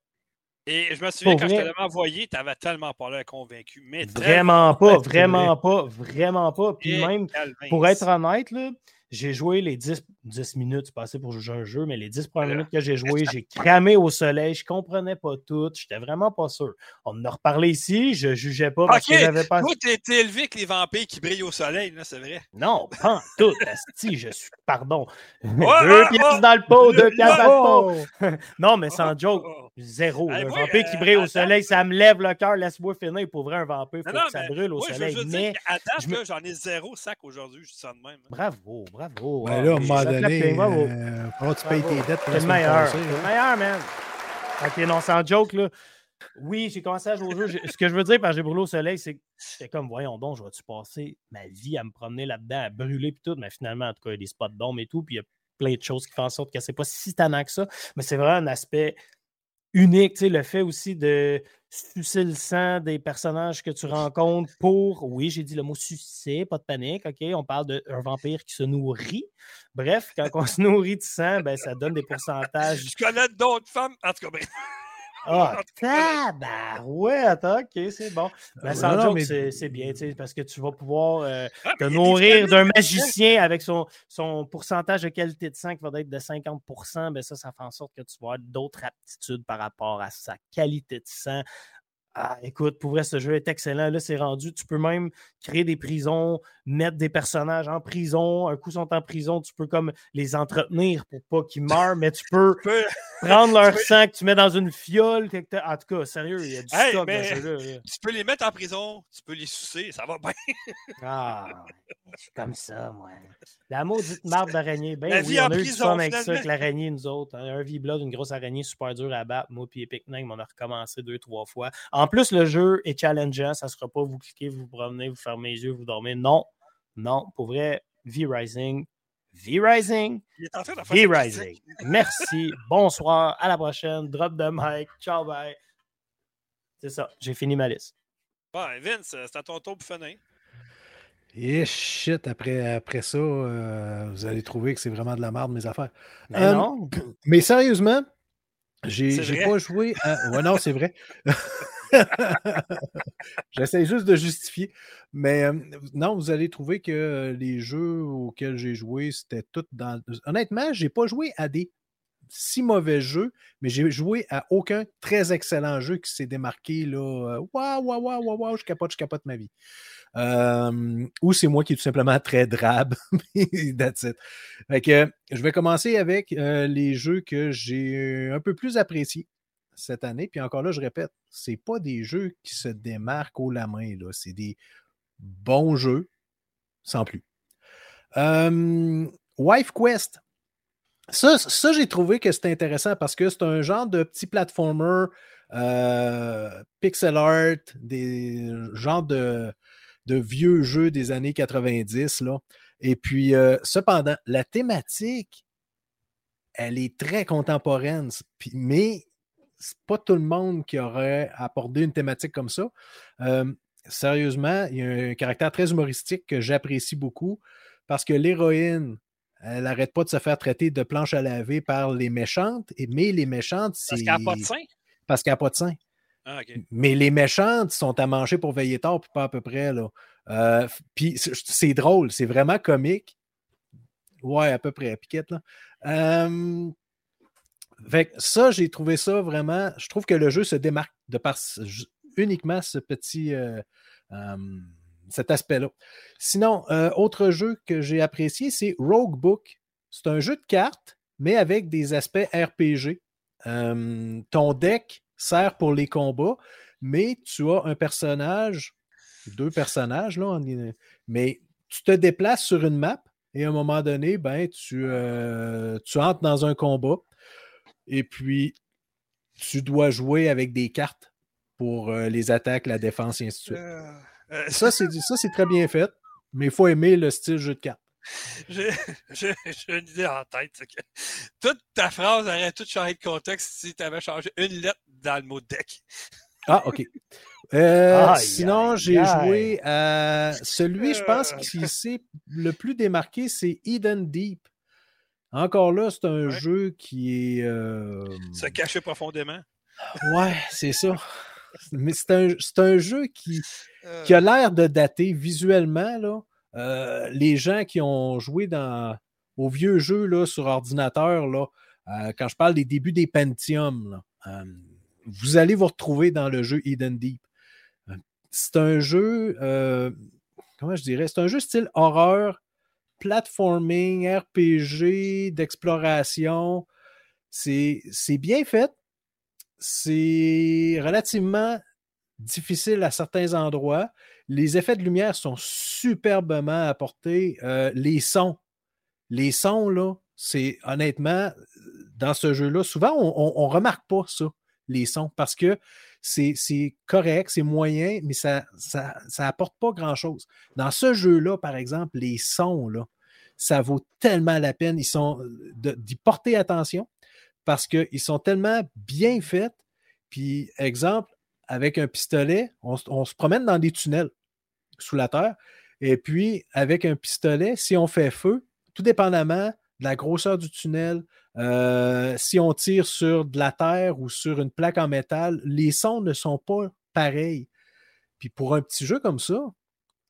et je me souviens, quand je te l'avais envoyé, tu n'avais tellement pas l'air convaincu. Mais vraiment pas, vraiment pas, vraiment pas. Puis même, pour être honnête, là, j'ai joué les 10, 10 minutes, c'est passé pour jouer un jeu, mais les 10 premières minutes que j'ai joué, j'ai cramé au soleil, je comprenais pas tout, j'étais vraiment pas sûr. On en a reparlé ici, je jugeais pas parce que j'avais pas. Toi, t'es élevé avec les vampires qui brillent au soleil, là, c'est vrai. Non, pas tout, si je suis, pardon. deux pièces dans le pot, deux pièces dans le pot. non, mais sans joke, zéro. un vampire qui brille au soleil, ça me lève le cœur, laisse-moi finir pour vrai un vampire, faut que ça brûle au soleil. mais j'en ai zéro sac aujourd'hui, je dis ça de même. Bravo, bravo bravo. Ben là, à un moment donné, euh, tu payes tes dettes. C'est le meilleur. C'est le meilleur, man. OK, non, sans joke, là. Oui, j'ai commencé à jouer au jeu. Ce que je veux dire par j'ai brûlé au soleil, c'est que j'étais comme, voyons donc, je vais-tu passer ma vie à me promener là-dedans, à brûler puis tout? Mais finalement, en tout cas, il y a des spots d'ombre et tout. Puis il y a plein de choses qui font en sorte que c'est pas si tannant que ça. Mais c'est vraiment un aspect unique. Tu le fait aussi de sucer le sang des personnages que tu rencontres pour, oui, j'ai dit le mot sucer, pas de panique, OK? On parle d'un vampire qui se nourrit. Bref, quand on se nourrit de sang, ben, ça donne des pourcentages. Je connais d'autres femmes, en tout cas, Ah, tabarouette, ok, c'est bon. Mais sans doute, c'est bien, parce que tu vas pouvoir euh, ah, te nourrir d'un magicien avec son, son pourcentage de qualité de sang qui va être de 50% ben ça, ça fait en sorte que tu vas avoir d'autres aptitudes par rapport à sa qualité de sang. Ah, écoute, pour vrai, ce jeu est excellent. Là, c'est rendu. Tu peux même créer des prisons, mettre des personnages en prison. Un coup, ils sont en prison, tu peux comme les entretenir pour pas qu'ils meurent, mais tu peux prendre leur sang que tu mets dans une fiole. En tout cas, sérieux, il y a du stock dans ce jeu-là. Tu peux les mettre en prison, tu peux les sucer, ça va bien. ah, je suis comme ça, moi. La maudite marbre d'araignée. Ben oui, on a eu du fun avec ça, avec l'araignée, nous autres. Un V-Blood, une grosse araignée super dure à battre. Moi, puis Epic Nine, on a recommencé deux, trois fois. En plus, le jeu est challengeant. Ça ne sera pas vous cliquez, vous, vous promenez, vous fermez les yeux, vous dormez. Non, non. Pour vrai, V-Rising, V-Rising, V-Rising. Merci. Bonsoir. À la prochaine. Drop de mic. Ciao, bye. C'est ça. J'ai fini ma liste. Bon, Vince, c'est à ton tour pour finir. Et shit, après, après ça, euh, vous allez trouver que c'est vraiment de la merde, mes affaires. Mais ben euh, non. Mais sérieusement, j'ai pas joué à. Ouais, non, c'est vrai. J'essaie juste de justifier. Mais euh, non, vous allez trouver que les jeux auxquels j'ai joué, c'était tout dans. Honnêtement, j'ai pas joué à des si mauvais jeux, mais j'ai joué à aucun très excellent jeu qui s'est démarqué là. Waouh, waouh, waouh, waouh, wow, je capote, je capote ma vie. Euh, ou c'est moi qui est tout simplement très drabe. That's it. que, je vais commencer avec euh, les jeux que j'ai un peu plus appréciés cette année. Puis encore là, je répète, c'est pas des jeux qui se démarquent au la main. C'est des bons jeux, sans plus. Euh, Wife Quest. Ça, ça j'ai trouvé que c'était intéressant parce que c'est un genre de petit platformer, pixel art, des genres de vieux jeux des années 90. Là. Et puis, euh, cependant, la thématique, elle est très contemporaine, mais c'est pas tout le monde qui aurait abordé une thématique comme ça. Euh, sérieusement, il y a un caractère très humoristique que j'apprécie beaucoup parce que l'héroïne, elle n'arrête pas de se faire traiter de planche à laver par les méchantes, mais les méchantes, c'est. Parce qu'elle n'a pas de sein? Parce qu'elle n'a pas de sein. Ah, Mais les méchantes sont à manger pour veiller tard, puis pas à peu près. Là. Euh, puis c'est drôle, c'est vraiment comique. Ouais, à peu près, Piquette. Là. Ça, j'ai trouvé ça vraiment. Je trouve que le jeu se démarque de par uniquement ce petit. Euh, cet aspect-là. Sinon, euh, autre jeu que j'ai apprécié, c'est Rogue Book. C'est un jeu de cartes, mais avec des aspects RPG. ton deck sert pour les combats, mais tu as un personnage, deux personnages, là, mais tu te déplaces sur une map et à un moment donné, ben, tu, euh, tu entres dans un combat et puis tu dois jouer avec des cartes pour euh, les attaques, la défense et ainsi de suite. Euh, ça, c'est très bien fait, mais il faut aimer le style jeu de cartes. J'ai une idée en tête. Que toute ta phrase aurait tout changé de contexte si tu avais changé une lettre dans le mot deck. Ah, OK. Euh, sinon, j'ai joué à celui, je pense, qui s'est le plus démarqué, c'est Eden Deep. Encore là, c'est un jeu qui est. Euh... Se cacher profondément. Ouais, c'est ça. Mais c'est un, un, jeu qui, qui a l'air de dater visuellement. Là. Euh, les gens qui ont joué dans, au vieux jeu là, sur ordinateur, là, euh, quand je parle des débuts des Pentium, euh, vous allez vous retrouver dans le jeu Eden Deep. C'est un jeu, comment je dirais, c'est un jeu style horreur, platforming, RPG, d'exploration. C'est bien fait. C'est relativement difficile à certains endroits. Les effets de lumière sont superbement apportés. Euh, les sons, les sons, là, c'est honnêtement, dans ce jeu-là, souvent, on ne remarque pas ça, les sons, parce que c'est correct, c'est moyen, mais ça ça, ça apporte pas grand-chose. Dans ce jeu-là, par exemple, les sons, là, ça vaut tellement la peine. Ils sont d'y porter attention parce qu'ils sont tellement bien faits. Puis, exemple, avec un pistolet, on, se promène dans des tunnels sous la terre. Et puis, avec un pistolet, si on fait feu, tout dépendamment de la grosseur du tunnel, euh, si on tire sur de la terre ou sur une plaque en métal, les sons ne sont pas pareils. Puis pour un petit jeu comme ça,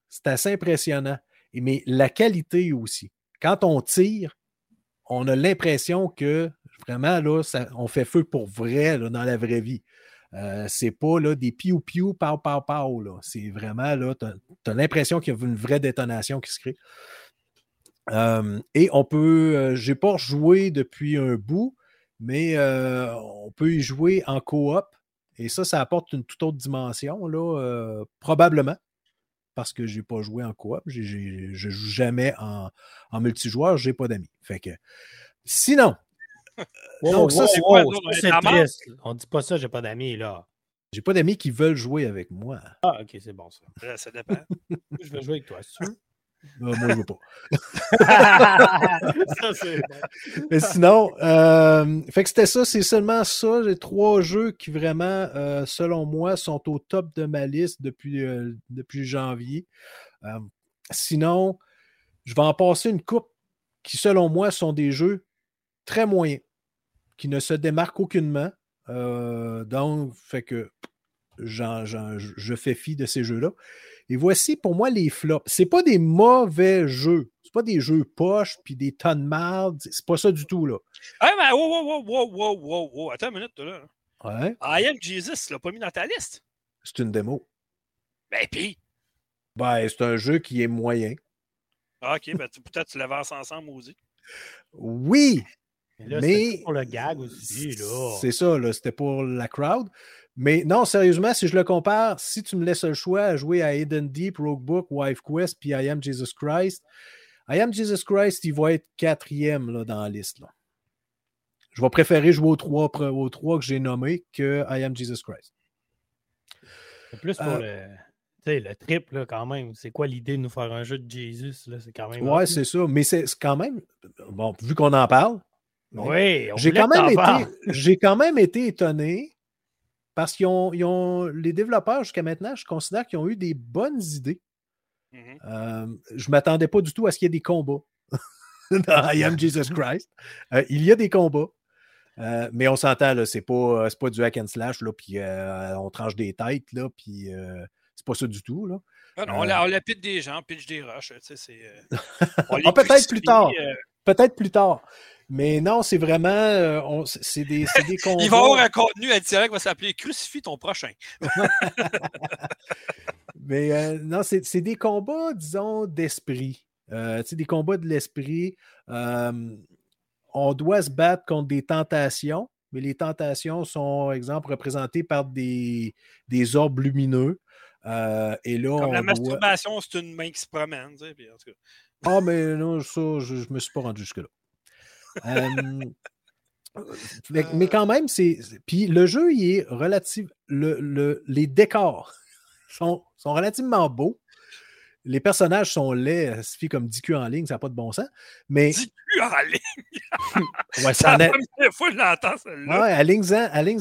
c'est assez impressionnant. Mais la qualité aussi. Quand on tire, on a l'impression que vraiment, là, on fait feu pour vrai dans la vraie vie. Euh, c'est pas là, des piou-piou, pau, pau, pau. C'est vraiment, là, tu as, l'impression qu'il y a une vraie détonation qui se crée. Euh, et on peut, euh, j'ai pas joué depuis un bout, mais on peut y jouer en coop. Et ça, ça apporte une toute autre dimension, là, probablement. Parce que j'ai pas joué en coop. Je joue jamais en, en multijoueur, j'ai pas d'amis. Fait que. Sinon, donc, ça, c'est quoi? C'est triste. On dit pas ça, j'ai pas d'amis, là. J'ai pas d'amis qui veulent jouer avec moi. Ah, ok, c'est bon, ça. ça dépend. je veux jouer avec toi, veux. Moi, je veux pas. ça, c'est Mais sinon, euh, fait que c'était ça, c'est seulement ça. Les trois jeux qui vraiment, euh, selon moi, sont au top de ma liste depuis, euh, depuis janvier. sinon, je vais en passer une coupe qui, selon moi, sont des jeux très moyen, qui ne se démarque aucunement. Donc, fait que je fais fi de ces jeux-là. Et voici pour moi les flops. C'est pas des mauvais jeux. C'est pas des jeux poches puis des tonnes de marde. C'est pas ça du tout, là. Hey, mais wow, wow, wow, wow, wow, wow, Attends une minute, là. Ouais. I am Jesus, tu l'as pas mis dans ta liste. C'est une démo. Ben, pis. Ben, c'est un jeu qui est moyen. Ah, ok, ben, peut-être tu l'avances ensemble, aussi. Oui, mais, pour le gag aussi. C'est ça, c'était pour la crowd. Mais non, sérieusement, si je le compare, si tu me laisses le choix à jouer à Eden Deep, Roguebook, Wife Quest, puis I Am Jesus Christ, I Am Jesus Christ, il va être quatrième là, dans la liste. Là. Je vais préférer jouer aux trois, aux trois que j'ai nommés que I Am Jesus Christ. C'est plus pour euh, le, le trip, là, quand même. C'est quoi l'idée de nous faire un jeu de Jesus? Là? C'est quand même. Ouais, c'est ça. Mais c'est quand même. Bon, vu qu'on en parle, oui, j'ai quand, même été, j'ai quand même été étonné parce qu'ils ont, les développeurs jusqu'à maintenant, je considère qu'ils ont eu des bonnes idées. Mm-hmm. Euh, je ne m'attendais pas du tout à ce qu'il y ait des combats dans I Am Jesus Christ. Euh, il y a des combats. Euh, mais on s'entend, c'est pas, pas du hack and slash, là, puis on tranche des têtes, là, puis c'est pas ça du tout. Là. Ah on, la, on pite des gens, pitch des roches. Ah, peut-être plus tard. Peut-être plus tard. Mais non, c'est vraiment. Euh, c'est des, des combats. Il va y avoir un contenu additionnel qui va s'appeler Crucifie ton prochain. Mais euh, non, c'est des combats, disons, d'esprit. Euh, des combats de l'esprit. on doit se battre contre des tentations, mais les tentations sont, exemple, représentées par des, des orbes lumineux. et là, Comme la masturbation, c'est une main qui se promène. Tu sais, en tout cas. Ah, mais non, ça, je ne me suis pas rendu jusque-là. Euh, mais, quand même, c'est. Puis le jeu, il est relatif. Le, les décors sont, sont relativement beaux. Les personnages sont laids, ça suffit comme 10 culs en ligne, ça n'a pas de bon sens. Mais... 10 culs en ligne! ouais, ça la première fois que je l'entends, celle-là. Ouais, à ligne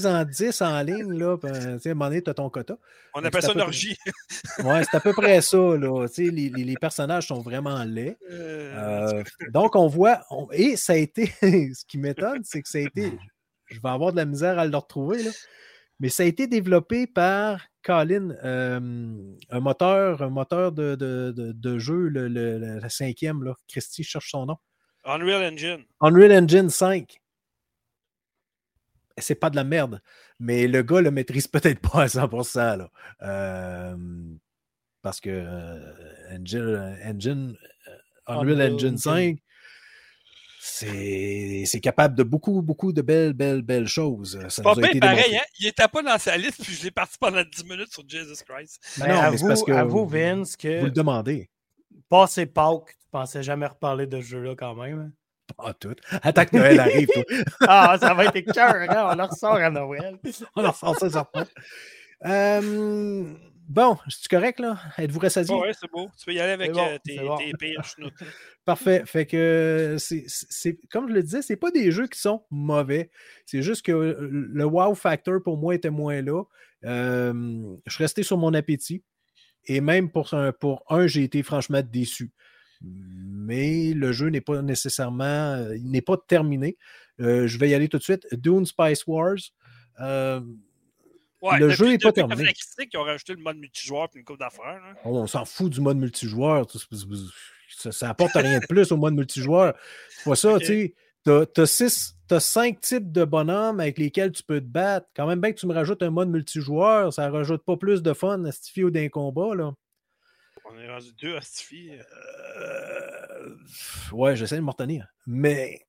en, en 10 en ligne, là, ben, tu sais, à un moment donné, tu as ton quota. On appelle ça une orgie. ouais, c'est à peu près ça, là. Tu sais, les, les, personnages sont vraiment laids. Euh, euh, donc, on voit, et ça a été, ce qui m'étonne, c'est que ça a été, je vais avoir de la misère à le retrouver, là. Mais ça a été développé par Colin, euh, un moteur, un moteur de, de, de, jeu, le, le, la cinquième, là. Christy cherche son nom. Unreal Engine. Unreal Engine 5. C'est pas de la merde, mais le gars le maîtrise peut-être pas à 100%. Là. Euh, parce que euh, Engine, Engine Unreal Engine 5, c'est capable de beaucoup, beaucoup de belles, belles, belles choses. Pas bien pareil, hein? Il était pas dans sa liste, puis je l'ai parti pendant 10 minutes sur Jesus Christ. Mais non, mais parce que vous, Vince, que. Vous le demandez. Passé Pâques, tu pensais jamais reparler de ce jeu-là quand même. Hein? Pas tout. Attaque Noël arrive, toi. ah, ça va être cœur, hein? On le ressort à Noël. On le ressort ça, ça euh, Bon, c'est correct, là? Êtes-vous rassasié? oui, c'est beau. Tu peux y aller avec euh, tes, tes Parfait. Fait que, c'est, comme je le disais, c'est pas des jeux qui sont mauvais. C'est juste que le wow factor pour moi était moins là. Euh, je suis resté sur mon appétit. Et même pour un, pour un j'ai été franchement déçu. Mais le jeu n'est pas nécessairement, il n'est pas terminé. Euh, je vais y aller tout de suite. Dune Spice Wars le jeu n'est pas terminé. Ils ont rajouté le mode multijoueur et une coupe d'affaires. Oh, on s'en fout du mode multijoueur. Ça, n'apporte rien de plus au mode multijoueur. C'est pas ça, tu sais. Tu as, cinq types de bonhommes avec lesquels tu peux te battre. Quand même bien que tu me rajoutes un mode multijoueur, ça rajoute pas plus de fun à Stifi ou d'un combat. Là. On est rendu deux à Stifi. Euh... Ouais, j'essaie de m'en retenir. Mais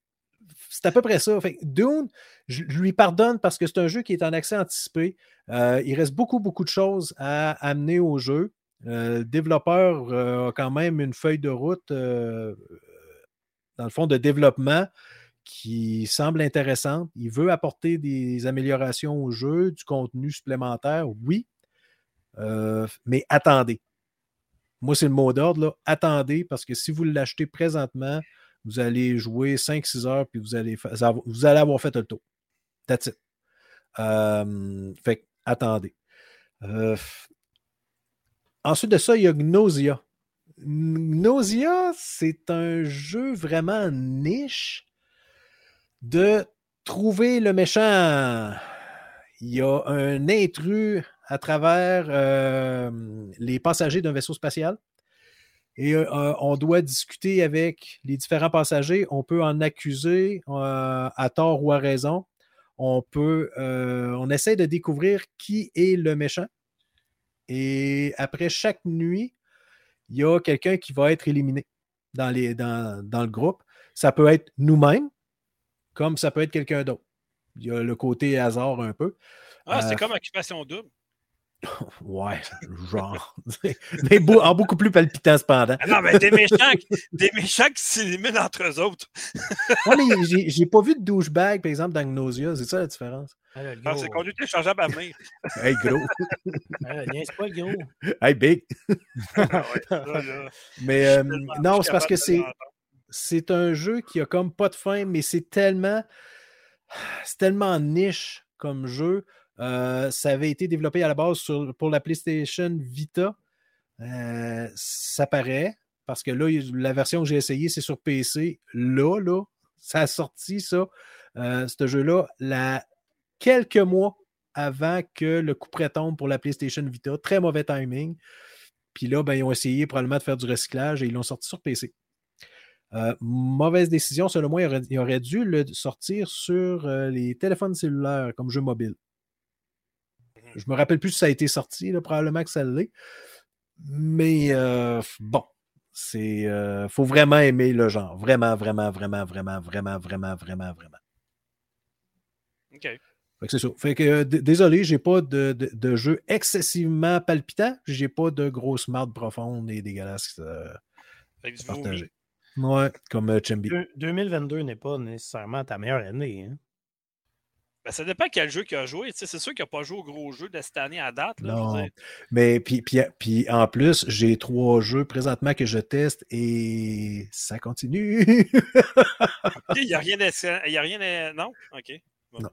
c'est à peu près ça. Dune, je, lui pardonne parce que c'est un jeu qui est en accès anticipé. Euh, il reste beaucoup, beaucoup de choses à amener au jeu. Euh, le développeur euh, a quand même une feuille de route, dans le fond, de développement qui semble intéressante. Il veut apporter des améliorations au jeu, du contenu supplémentaire, oui. mais attendez. Moi, c'est le mot d'ordre, attendez, parce que si vous l'achetez présentement, vous allez jouer 5-6 heures, puis vous allez, vous allez avoir fait le tour. That's it. Euh, fait attendez. Euh, ensuite de ça, il y a Gnosia. Gnosia, c'est un jeu vraiment niche de trouver le méchant. Il y a un intrus à travers euh, les passagers d'un vaisseau spatial et euh, euh, on doit discuter avec les différents passagers. On peut en accuser euh, à tort ou à raison. On peut, on essaie de découvrir qui est le méchant. Et après chaque nuit, il y a quelqu'un qui va être éliminé dans, les, dans, dans le groupe. Ça peut être nous-mêmes, comme ça peut être quelqu'un d'autre. Il y a le côté hasard un peu. Ah, c'est comme Occupation Double. Ouais, genre. mais en beaucoup plus palpitant cependant. Ah non, mais des méchants, des méchants qui s'éliminent entre eux autres. ouais, mais j'ai pas vu de douchebag, par exemple, dans Gnosia. C'est ça la différence? Ah, ah c'est conduite échangeable à main. hey, gros. ah, c'est pas gros. Hey, big. Ah mais euh, non, c'est parce que c'est. C'est un jeu qui a comme pas de fin, mais c'est tellement. C'est tellement niche comme jeu. Euh, ça avait été développé à la base pour la PlayStation Vita. Euh, ça paraît, parce que là, la version que j'ai essayée, c'est sur PC. Là, là, ça a sorti ça, euh, ce jeu-là, quelques mois avant que le coup prêt tombe pour la PlayStation Vita. Très mauvais timing. Puis là, ben, ils ont essayé probablement de faire du recyclage et ils l'ont sorti sur PC. mauvaise décision, selon moi, il aurait, dû le sortir sur les téléphones cellulaires comme jeu mobile. Je me rappelle plus si ça a été sorti, probablement que ça l'est. Mais euh, bon, c'est euh, faut vraiment aimer le genre. Vraiment, vraiment, vraiment, vraiment, vraiment, vraiment, vraiment, vraiment. OK. c'est ça. Fait que désolé, j'ai pas de, de, jeu excessivement palpitant. J'ai pas de grosses mardes profondes et dégueulasses euh, partagées. Ouais, comme Chimby. 2022 n'est pas nécessairement ta meilleure année. Hein? Ben, ça dépend quel jeu qu'il a joué. c'est sûr qu'il n'a pas joué au gros jeu de cette année à date. non. Mais puis, puis, puis, en plus, j'ai trois jeux présentement que je teste et ça continue. Il n'y a rien de. Il y a rien Non? OK. Non.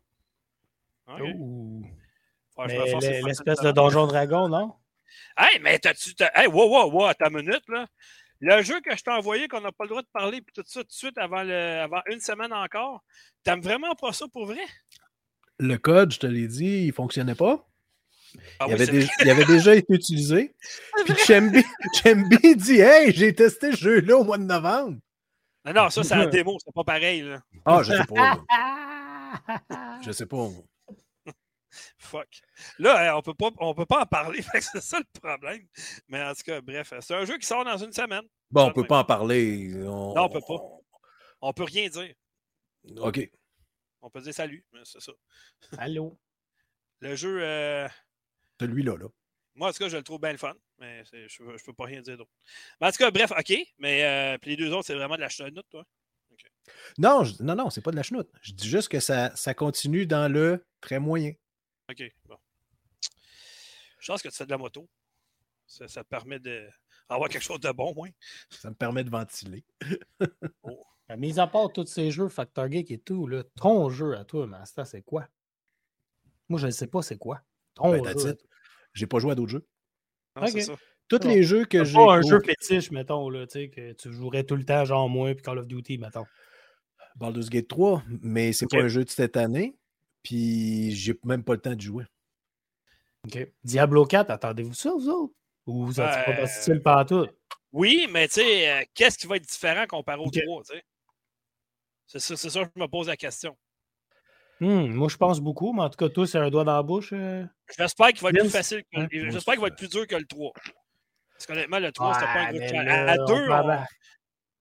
L'espèce de donjon dragon, non? Hey, mais t'as-tu. Hey, wow, wow, wow, ta minute, là. Le jeu que je t'ai envoyé, qu'on n'a pas le droit de parler, puis tout ça tout de suite avant, le, avant une semaine encore, t'aimes vraiment pas ça pour vrai? Le code, je te l'ai dit, il ne fonctionnait pas. Ah il, avait déjà été utilisé. Puis Chemby, dit Hey, j'ai testé ce jeu-là au mois de novembre. Non, non, ça, c'est un démo, c'est pas pareil. Là. Ah, je sais pas. je sais pas. Fuck. Là, hein, on peut pas, on peut pas en parler, c'est ça le problème. Mais en tout cas, bref, c'est un jeu qui sort dans une semaine. Bon, on peut pas en parler. Non, on peut pas. On peut rien dire. OK. On peut dire salut, c'est ça. Allô? Le jeu. Euh... Celui-là, là. Moi, en tout cas, je le trouve bien le fun, mais je ne peux pas rien dire d'autre. Mais en tout cas, bref, OK. Mais euh, puis les deux autres, c'est vraiment de la chenoute, toi? Non, non, non, c'est pas de la chenoute. Je dis juste que ça, ça continue dans le très moyen. OK, bon. Je pense que tu fais de la moto. Ça, ça te permet d'avoir quelque chose de bon, moins. Ça me permet de ventiler. oh. Mis à part tous ces jeux, Factor Geek et tout, là, ton jeu à toi, Master, c'est quoi? Moi, je ne sais pas c'est quoi. Ton ben, jeu. J'ai pas joué à d'autres jeux. Okay. Ça. Tous les jeux que j'ai. pas un jeu fétiche, mettons, là, que tu jouerais tout le temps, genre moi, puis Call of Duty, mettons. Baldur's Gate 3, mais c'est pas un jeu de cette année. Puis j'ai même pas le temps de jouer. OK. Diablo 4, attendez-vous ça, vous autres? Ou vous n'êtes pas style partout? Oui, mais tu sais, euh, qu'est-ce qui va être différent comparé au 3, tu sais? C'est ça, ça que je me pose la question. Hmm, moi, je pense beaucoup, mais en tout cas, toi, c'est un doigt dans la bouche. Euh... J'espère qu'il va être plus facile. Que... J'espère qu'il va être plus dur que le 3. Parce qu'honnêtement, le 3, c'était pas un gros challenge. À, à, deux, on...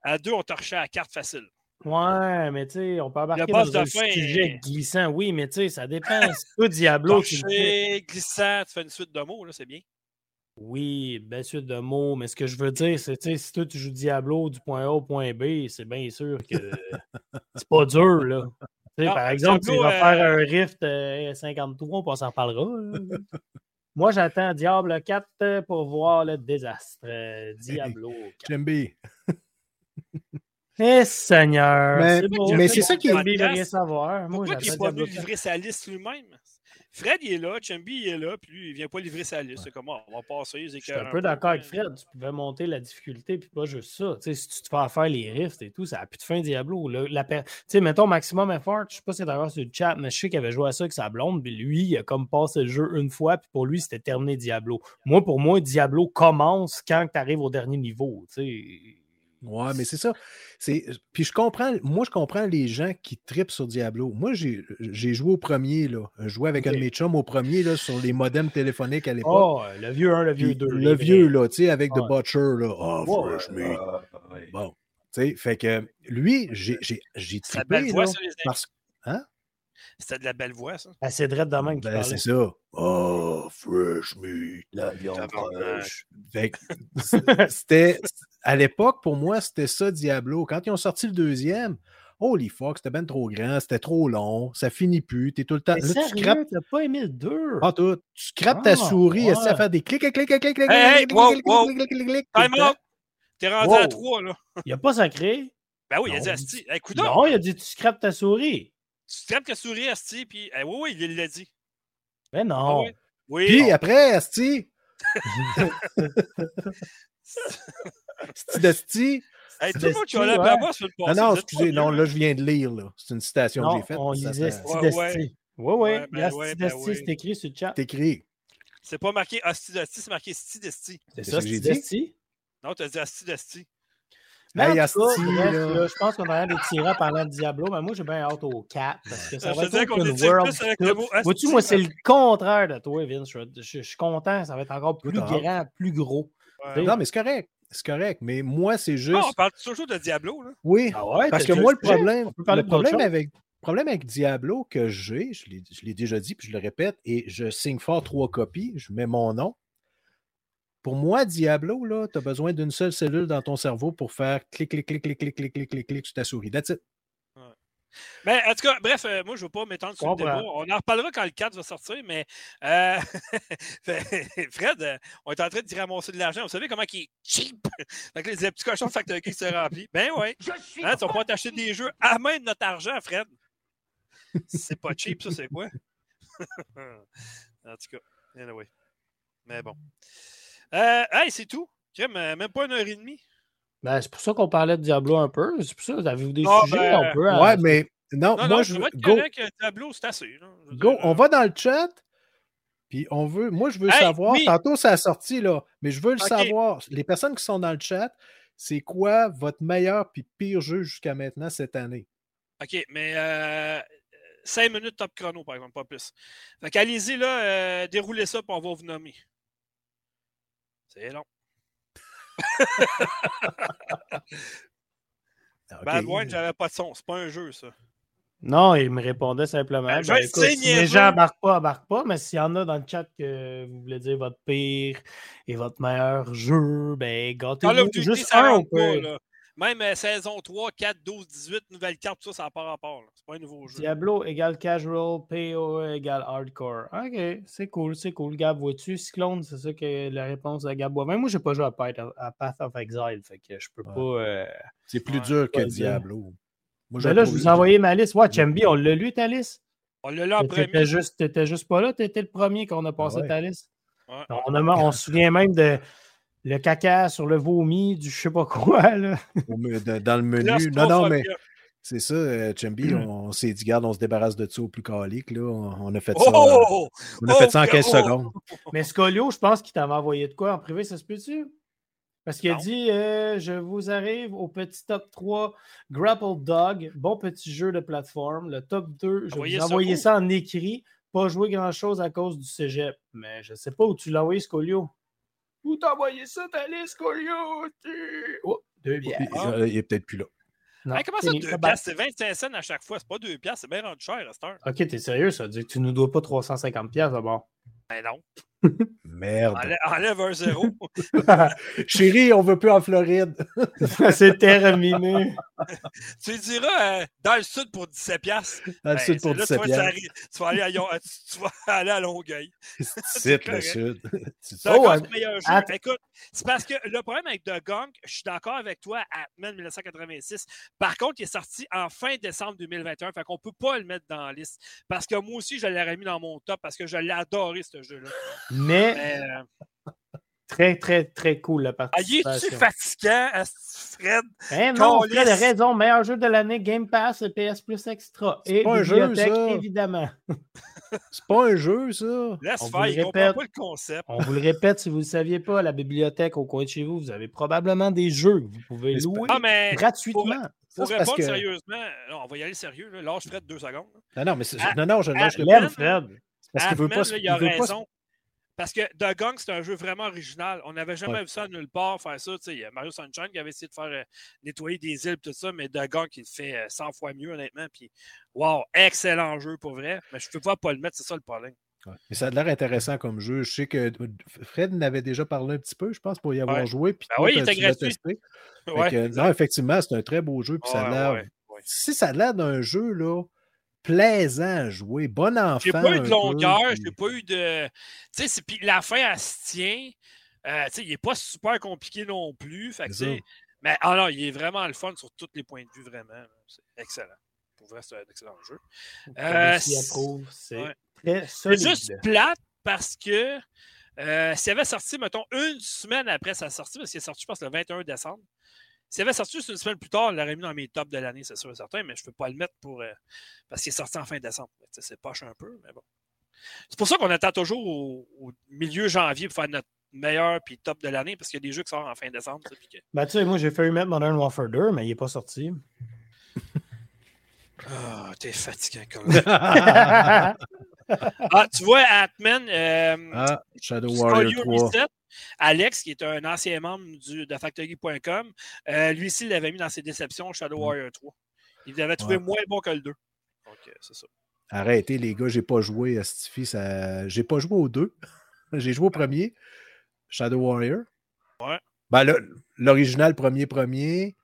à deux, on torchait à carte facile. Ouais, mais tu sais, on peut embarquer dans un sujet glissant. Oui, mais tu sais, ça dépend. C'est pas Diablo qui glissant, tu fais une suite de mots, là, c'est bien. Oui, belle suite de mots, mais ce que je veux dire, c'est que si toi tu joues Diablo du point A au point B, c'est bien sûr que c'est pas dur, là. par exemple, tu vas faire euh, un Rift 53, euh, on s'en parlera. Moi, j'attends Diablo 4 pour voir le désastre. Euh, Diablo 4. bien. Eh Seigneur! Mais c'est ça qui est bien rien savoir. Moi, Pourquoi il n'est pas venu livrer sa liste lui-même? Fred, il est là, Chumby, il est là, puis lui, il ne vient pas livrer sa liste. C'est comme, oh, on va passer. Je suis un peu d'accord avec Fred. Tu pouvais monter la difficulté, puis pas juste ça. sais, si tu te fais faire les rifts et tout, ça a plus de fin Diablo. La Tu sais, mettons Maximum Effort, je sais pas si c'est d'ailleurs sur le chat, mais je sais qu'il avait joué à ça avec sa blonde, puis lui, il a comme passé le jeu une fois, puis pour lui, c'était terminé Diablo. Moi, pour moi, Diablo commence quand tu arrives au dernier niveau. Ouais, mais c'est ça. C'est... Puis je comprends, moi, je comprends les gens qui tripent sur Diablo. Moi, j'ai, j'ai joué au premier, là. Joué avec un de mes chums au premier, là, sur les modems téléphoniques à l'époque. Oh, le vieux 1, le vieux 2. Le vieux, là, tu sais, avec The Butcher, là. Oh, fresh meat. Bon. Tu sais, fait que lui, j'ai, j'ai, j'ai trippé, là, parce... Hein? C'était de la belle voix, ça. Ah, c'est Dredd de même ben, c'est ça. Oh, fresh meat. La viande fraîche. c'était, à l'époque, pour moi, c'était ça, Diablo. Quand ils ont sorti le deuxième, holy fuck, c'était ben trop grand, c'était trop long, ça finit plus, t'es tout le temps. Mais là, tu scrapes. T'as pas aimé le 2. Ah, tout. Tu scrapes ta souris, ouais. ça fait des clics, clics, clics, clics, clics, clics, hey, clics, wow, clics, wow. clics, clics, clics, Time out! T'es rendu à 3, là. Il a pas sacré. Ben oui, il a dit Asti. Écoute non, il a dit tu scrapes ta souris. Tu scrapes ta souris, Asti, puis. oui, oui, il l'a dit. Mais non. Ah, oui. Puis après, Asti. Sti d'Asti. Hey, tout le monde qui a la moi sur le passé. Non, non, excusez, non, là, je viens de lire. là. C'est une citation que j'ai faite. On lisait Sti d'Asti. Oui, oui. Sti d'Asti, c'est écrit sur le chat. C'est écrit. C'est pas marqué Asti d'Asti, c'est marqué Sti d'Asti. C'est ça, Sti d'Asti? Non, tu as dit Asti d'Asti. Hey, Asti, là, je pense qu'on va aller tirer en parlant de Diablo, mais moi j'ai bien hâte au 4 parce que ça va être une world. Vois-tu, moi c'est le contraire de toi, Vince. Je, suis content, ça va être encore plus grand, plus gros. Non, mais c'est correct. C'est correct, mais moi, c'est juste. Non, on parle toujours de Diablo. Là. Oui, ah ouais, parce que moi, le problème, le problème avec, problème avec Diablo que j'ai, je l'ai déjà dit, puis je le répète, et je signe fort trois copies, je mets mon nom. Pour moi, Diablo, là, tu as besoin d'une seule cellule dans ton cerveau pour faire clic, clic, clic, clic, clic, clic, clic, clic, clic sur ta souris. That's it. Mais en tout cas, bref, euh, moi, je ne veux pas m'étendre sur le débat. On en reparlera quand le 4 va sortir, mais euh, Fred, euh, on est en train de tirer ramasser de l'argent. Vous savez comment il est cheap? que les petits cochons de Factory qui se remplissent. Ben oui. Hein, tu vas pas t'acheter des jeux à main de notre argent, Fred. C'est pas cheap, ça, c'est quoi? en tout cas, anyway. Mais bon. Hey, c'est tout. Même pas une heure et demie. Ben, c'est pour ça qu'on parlait de Diablo un peu. C'est pour ça, avez-vous des ah, sujets ben, un peu? Ouais, mais non, moi je veux. Go. Diablo, c'est assez. Go, on va dans le chat. Puis on veut, moi je veux savoir, tantôt ça a sorti là, mais je veux le savoir, les personnes qui sont dans le chat, c'est quoi votre meilleur puis pire jeu jusqu'à maintenant cette année? OK, mais euh, 5 minutes top chrono, par exemple, pas plus. Fait qu'allez-y là, euh, déroulez ça, puis on va vous nommer. C'est long. okay. Bad Wine, j'avais pas de son. C'est pas un jeu, ça. Non, il me répondait simplement. Ben, ben, si les gens embarquent pas, embarquent pas, mais s'il y en a dans le chat que vous voulez dire votre pire et votre meilleur jeu, ben gâtez-vous juste un ou pas. Même euh, saison 3, 4, 12, 18, nouvelle carte, tout ça, ça n'a pas rapport. C'est pas un nouveau jeu. Diablo égale casual, PoE égale hardcore. Ok, c'est cool, c'est cool. Gab, vois-tu? Cyclone, c'est ça que la réponse de Gab Même moi, j'ai pas joué à Path, of Exile, fait que je peux pas. Euh, c'est plus dur que Diablo. Moi, ben là, je vous ai envoyé ma liste. Ouais, Chambi, on l'a lu ta liste? On l'a lu en premier. T'étais juste, juste pas là, t'étais le premier qu'on a passé ta liste. On, on se souvient même de le caca sur le vomi du je sais pas quoi. Là. Dans le menu. non, non, mais c'est ça, euh, Chambi, hmm. on, s'est dit, garde, on se débarrasse de ça au plus calique. Là. On, a fait ça. Oh! on a fait ça en 15 secondes. Mais Scolio, je pense qu'il t'avait envoyé de quoi en privé, ça se peut-tu? Parce qu'il a dit euh, Je vous arrive au petit top 3 Grapple Dog, bon petit jeu de plateforme. Le top 2, je vais vous envoyer ça, en écrit. Pas jouer grand-chose à cause du cégep. Mais je ne sais pas où tu l'as envoyé, Scolio. Où t'as envoyé ça, liste, Colio? Oh, deux bières. Il, est peut-être plus là. comment ça, deux piastres? C'est 25 cents à chaque fois. C'est pas deux piastres, c'est bien rendu cher à cette heure. Ok, t'es sérieux, ça veut dire que tu nous dois pas 350 piastres d'abord. Ben non. Merde. Enlève, un zéro. Chérie, on veut plus en Floride. c'est terminé. tu diras euh, dans le sud pour 17 piastres. Dans le ben, sud pour 17 piastres. Tu, vas aller à, tu vas aller à Longueuil. C'est le sud. Oh, c'est le meilleur jeu. Écoute, c'est parce que le problème avec The Gunk, je suis d'accord avec toi, Atman 1986. Par contre, il est sorti en fin décembre 2021. Fait qu'on peut pas le mettre dans la liste. Parce que moi aussi, je l'aurais mis dans mon top parce que je l'ai adoré, ce jeu-là. Mais, euh, très, très, très cool la participation. Ah, est-tu fatigant, Fred? Eh non, Fred a raison. Meilleur jeu de l'année, Game Pass et PS Plus Extra. Et pas un jeu, ça. évidemment. C'est pas un jeu, ça. Laisse on faire, il comprend pas le concept. On vous le répète, si vous ne le saviez pas, la bibliothèque au coin de chez vous, vous avez probablement des jeux que vous pouvez louer ah, gratuitement. Pour, répondre que... sérieusement, on va y aller sérieux. Là. Lâche Fred deux secondes. Non, non, mais non, non, je lâche le Fred. Parce qu'il veut pas. Il a raison. Parce que The Gang, c'est un jeu vraiment original. On n'avait jamais vu ça nulle part, faire ça. Il y a Mario Sunshine qui avait essayé de faire euh, nettoyer des îles et tout ça, mais The Gang, il le fait 100 euh, fois mieux, honnêtement. Puis, wow, excellent jeu pour vrai. Mais je ne peux pas pas le mettre, c'est ça le problème. Mais ça a l'air intéressant comme jeu. Je sais que Fred n'avait déjà parlé un petit peu, je pense, pour y avoir joué. Puis ben oui, il était gratuit. non, effectivement, c'est un très beau jeu. Puis ça a l'air. Si ça a l'air d'un jeu, là plaisant à jouer, bon enfant. J'ai pas eu de longueur, j'ai pas eu de. Tu sais, puis la fin, elle se tient. Euh, tu sais, il n'est pas super compliqué non plus. Fait que, mais alors, ah il est vraiment le fun sur tous les points de vue, vraiment. C'est excellent. Pour vrai, c'est un excellent jeu. Euh, c'est juste plate parce que euh, s'il avait sorti, mettons, une semaine après sa sortie, parce qu'il est sorti, je pense, le 21 décembre, s'il avait sorti juste une semaine plus tard, il l'aurait mis dans mes tops de l'année, c'est sûr et certain, mais je ne peux pas le mettre pour euh, parce qu'il est sorti en fin décembre. C'est poche un peu, mais bon. C'est pour ça qu'on attend toujours au, milieu janvier pour faire notre meilleur puis top de l'année, parce qu'il y a des jeux qui sortent en fin décembre. Ben, tu sais, moi, j'ai failli mettre Modern Warfare 2, mais il n'est pas sorti. Ah, oh, t'es fatiguant comme ah, tu vois, Atman, euh, ah, Shadow Warrior 3. Alex, qui est un ancien membre du, de Factory.com, euh, lui aussi, il l'avait mis dans ses déceptions Shadow mm. Warrior 3. Il l'avait trouvé moins bon que le 2. Donc, euh, c'est ça. Arrêtez, les gars, j'ai pas joué à Stiffy. Ça... J'ai pas joué au 2. j'ai joué au premier, Shadow Warrior. Ouais. Ben, l'original premier premier.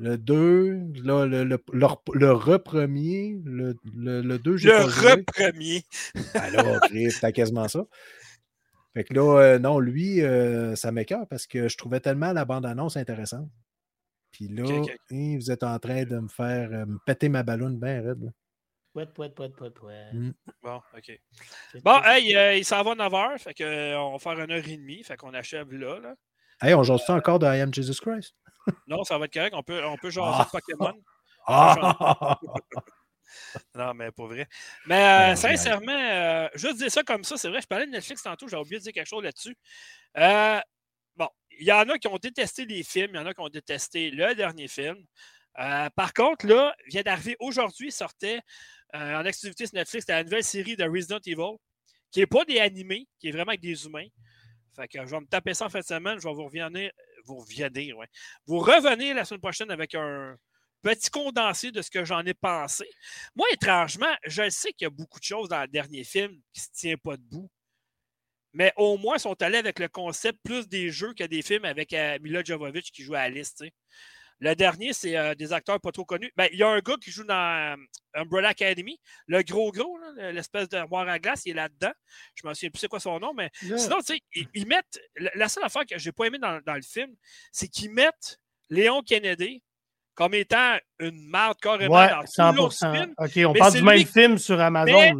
Le 2, là, le, le, le, le re-premier, le, le, le 2, j'ai Le re-premier. Alors, t'as quasiment ça. Fait que là, euh, non, lui, euh, ça m'écœure parce que je trouvais tellement la bande-annonce intéressante. Puis là, hein, vous êtes en train de me faire euh, me péter ma ballonne bien raide. Là. Pouet, pouet, pouet, pouet, pouet. Mm. Bon, OK. Bon, hey, il s'en va 9 h, fait qu'on va faire une heure et demie, fait qu'on achève là. là. Hey, on joue ça encore de I Am Jesus Christ? non, ça va être correct. On peut, on peut jaser ah. Pokémon. Ah. non, mais pas vrai. Mais euh, sincèrement, euh, juste dire ça comme ça, c'est vrai, je parlais de Netflix tantôt, j'ai oublié de dire quelque chose là-dessus. Euh, bon, il y en a qui ont détesté les films, il y en a qui ont détesté le dernier film. par contre, là, vient d'arriver aujourd'hui, sortait en activité sur Netflix la nouvelle série de Resident Evil, qui n'est pas des animés, qui est vraiment avec des humains. Je vais me taper ça en fin de semaine, je vais vous revenir, vous revenir. Vous revenez la semaine prochaine avec un, petit condensé de ce que j'en ai pensé. Moi, étrangement, je sais qu'il y a beaucoup de choses dans le dernier film qui ne se tient pas debout. Mais au moins, ils sont allés avec le concept plus des jeux que des films avec euh, Mila Jovovich qui joue à Alice. Le dernier, c'est euh, des acteurs pas trop connus. Ben, il y a un gars qui joue dans euh, Umbrella Academy, le gros gros, l'espèce de moire à glace, il est là-dedans. Je me souviens plus c'est quoi son nom, mais sinon, tu sais, ils, mettent. La seule affaire que j'ai pas aimé dans, dans le film, c'est qu'ils mettent Léon Kennedy comme étant une marde carrément ouais, dans 100%. OK, on parle du même film sur Amazon. Mais,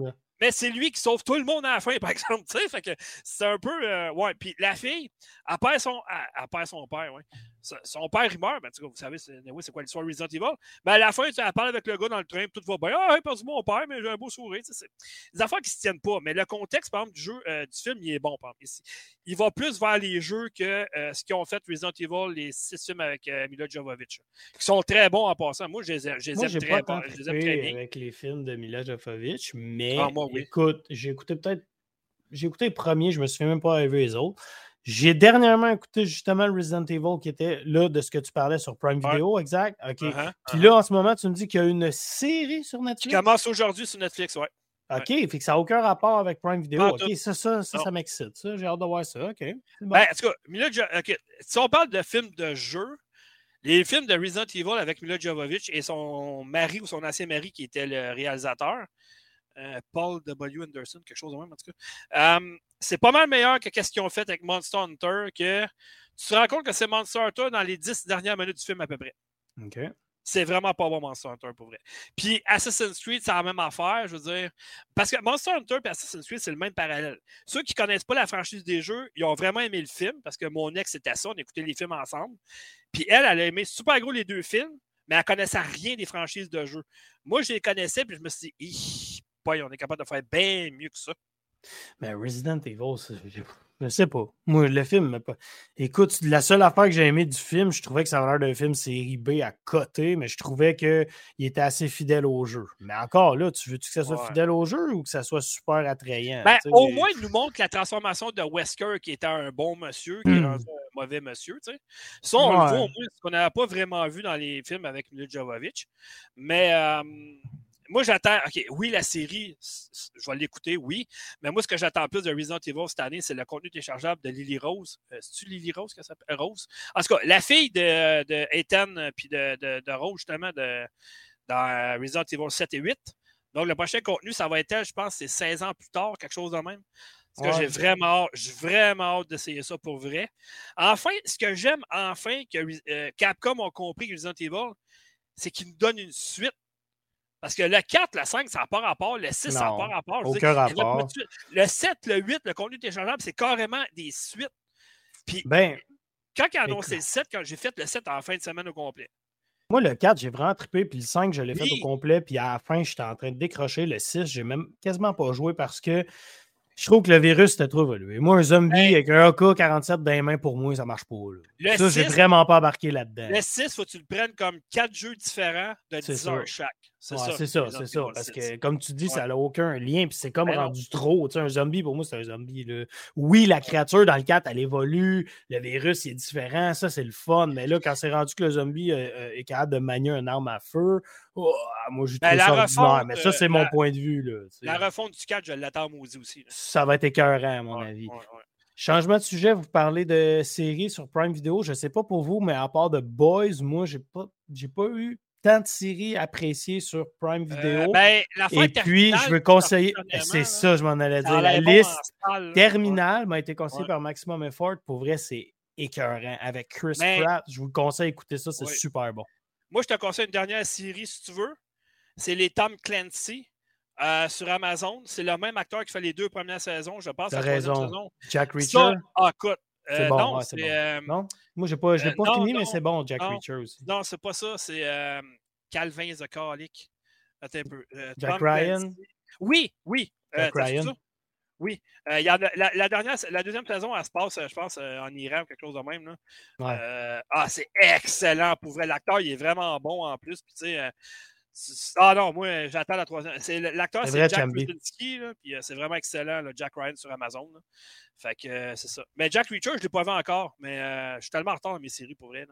c'est lui qui sauve tout le monde à la fin, par exemple. Fait que c'est un peu. Euh, ouais. Puis la fille, elle perd son, elle, perd son père, ouais. Son père, il meurt. Ben, vous savez, c'est quoi l'histoire Resident Evil? Ben, à la fin, elle parle avec le gars dans le train, tout va bien. Ah, j'ai perdu mon père, mais j'ai un beau sourire. C'est des affaires qui ne se tiennent pas. Mais le contexte, par exemple, du jeu, euh, du film, il est bon, par exemple. Il va plus vers les jeux que euh, ce qu'ils ont fait Resident Evil, les six films avec euh, Mila Jovovich, qui sont très bons en passant. Moi, je les, aime très, bon, je les aime très bien. avec les films de Mila Jovovich, mais ah, écoute, j'ai écouté peut-être. J'ai écouté le premier, je me souviens même pas arriver les autres. J'ai dernièrement écouté justement le Resident Evil qui était là de ce que tu parlais sur Prime Video, exact. OK. Uh-huh, Puis uh-huh. là, en ce moment, tu me dis qu'il y a une série sur Netflix? Qui commence aujourd'hui sur Netflix, ouais. OK, fait que ça n'a aucun rapport avec Prime Video. OK, ça, ça, ça, ça m'excite. Ça, j'ai hâte de voir ça. OK. Ben, en tout cas, Mila si on parle de films de jeu, les films de Resident Evil avec Mila Jovovich et son mari ou son ancien mari qui était le réalisateur, Paul W. Anderson, quelque chose de même en tout cas. Euh, c'est pas mal meilleur que ce qu'ils ont fait avec Monster Hunter, que tu te rends compte que c'est Monster Hunter dans les dix dernières minutes du film à peu près. OK. C'est vraiment pas bon Monster Hunter pour vrai. Puis Assassin's Creed, c'est la même affaire, je veux dire. Parce que Monster Hunter et Assassin's Creed, c'est le même parallèle. Ceux qui connaissent pas la franchise des jeux, ils ont vraiment aimé le film parce que mon ex était ça, on écoutait les films ensemble. Puis elle, elle a aimé super gros les deux films, mais elle connaissait rien des franchises de jeux. Moi, je les connaissais, puis je me suis dit, on est capable de faire bien mieux que ça. Mais Resident Evil, je sais pas. Moi, le film, écoute, la seule affaire que j'ai aimé du film, je trouvais que ça avait l'air d'un film série B à côté, mais je trouvais qu'il était assez fidèle au jeu. Mais encore là, tu veux-tu que ça soit fidèle au jeu ou que ça soit super attrayant? Ben, au moins, il nous montre la transformation de Wesker, qui était un bon monsieur, qui est un mauvais monsieur. Ça, on le voit au moins, ce qu'on n'avait pas vraiment vu dans les films avec Milo Jovovich. Mais. Euh, moi, j'attends. OK, oui, la série, je vais l'écouter, oui. Mais moi, ce que j'attends plus de Resident Evil cette année, c'est le contenu téléchargeable de Lily Rose. Euh, C'est-tu Lily Rose que ça s'appelle? Rose? En tout cas, la fille de, de Ethan euh, puis de, de, Rose, justement, de, dans Resident Evil 7 et 8. Donc, le prochain contenu, ça va être, je pense, c'est 16 ans plus tard, quelque chose de même. Parce que j'ai vraiment, vraiment hâte d'essayer ça pour vrai. Enfin, ce que j'aime, enfin, que euh, Capcom ont compris que Resident Evil, c'est qu'ils nous donnent une suite parce que le 4, le 5, ça n'a pas rapport. Le 6, ça n'a pas rapport. aucun rapport. Le 7, le 8, le contenu téléchargeable, c'est carrément des suites. Puis, ben, quand ils ont annoncé le 7, quand j'ai fait le 7 en fin de semaine au complet. Moi, le 4, j'ai vraiment trippé. Puis le 5, je l'ai fait au complet. Puis à la fin, j'étais en train de décrocher. Le 6, j'ai même quasiment pas joué parce que je trouve que le virus était trop évolué. Moi, un zombie avec un AK-47 dans les mains, pour moi, ça marche pas. Ça, j'ai vraiment pas embarqué là-dedans. Le 6, faut que tu le prennes comme quatre jeux différents de 10 heures chaque. C'est ça, c'est ça. Parce que, comme tu dis, ça n'a aucun lien. Puis c'est comme ben rendu trop. Tu sais, un zombie, pour moi, c'est un zombie. Là. Oui, la créature dans le 4, elle évolue. Le virus, il est différent. Ça, c'est le fun. Mais là, quand c'est rendu que le zombie euh, euh, est capable de manier une arme à feu, oh, moi, je ben, trouve ça Mais ça, c'est mon point de vue. Là, la refonte du 4, je l'attends maudit aussi. Ça va être écœurant, à mon avis. Changement de sujet, vous parlez de séries sur Prime Video. Je ne sais pas pour vous, mais à part de Boys, moi, je n'ai pas, pas eu tant de séries appréciées sur Prime euh, Video. ben, Et puis, je veux conseiller. C'est ça, je m'en allais dire. La liste terminale m'a été conseillée par Maximum Effort. Pour vrai, c'est écœurant. Avec Chris Pratt, je vous conseille d'écouter ça, c'est super bon. Moi, je te conseille une dernière série si tu veux. C'est les Tom Clancy. Euh, sur Amazon, c'est le même acteur qui fait les deux premières saisons, je pense. T'as raison. Jack Reacher? ah, écoute, euh, bon, non, c'est non, Moi, j'ai pas, j'ai pas fini, mais c'est bon, Jack Reacher aussi. Non, c'est pas ça. C'est Calvin Zakalik. Attends un peu. Jack Ryan? Oui, oui. Jack Ryan? Oui. Y a la, dernière, la deuxième saison, elle se passe, je pense, en Iran ou quelque chose de même. Là. Ouais. ah, c'est excellent. Pour vrai, l'acteur, il est vraiment bon en plus. Puis, tu sais, ah non, moi, j'attends la troisième. L'acteur, c'est Jack Krasinski, puis euh, c'est vraiment excellent, Jack Ryan sur Amazon. Fait que euh, c'est ça. Mais Jack Reacher, je ne l'ai pas vu encore, mais euh, je suis tellement en retard dans mes séries pour vrai.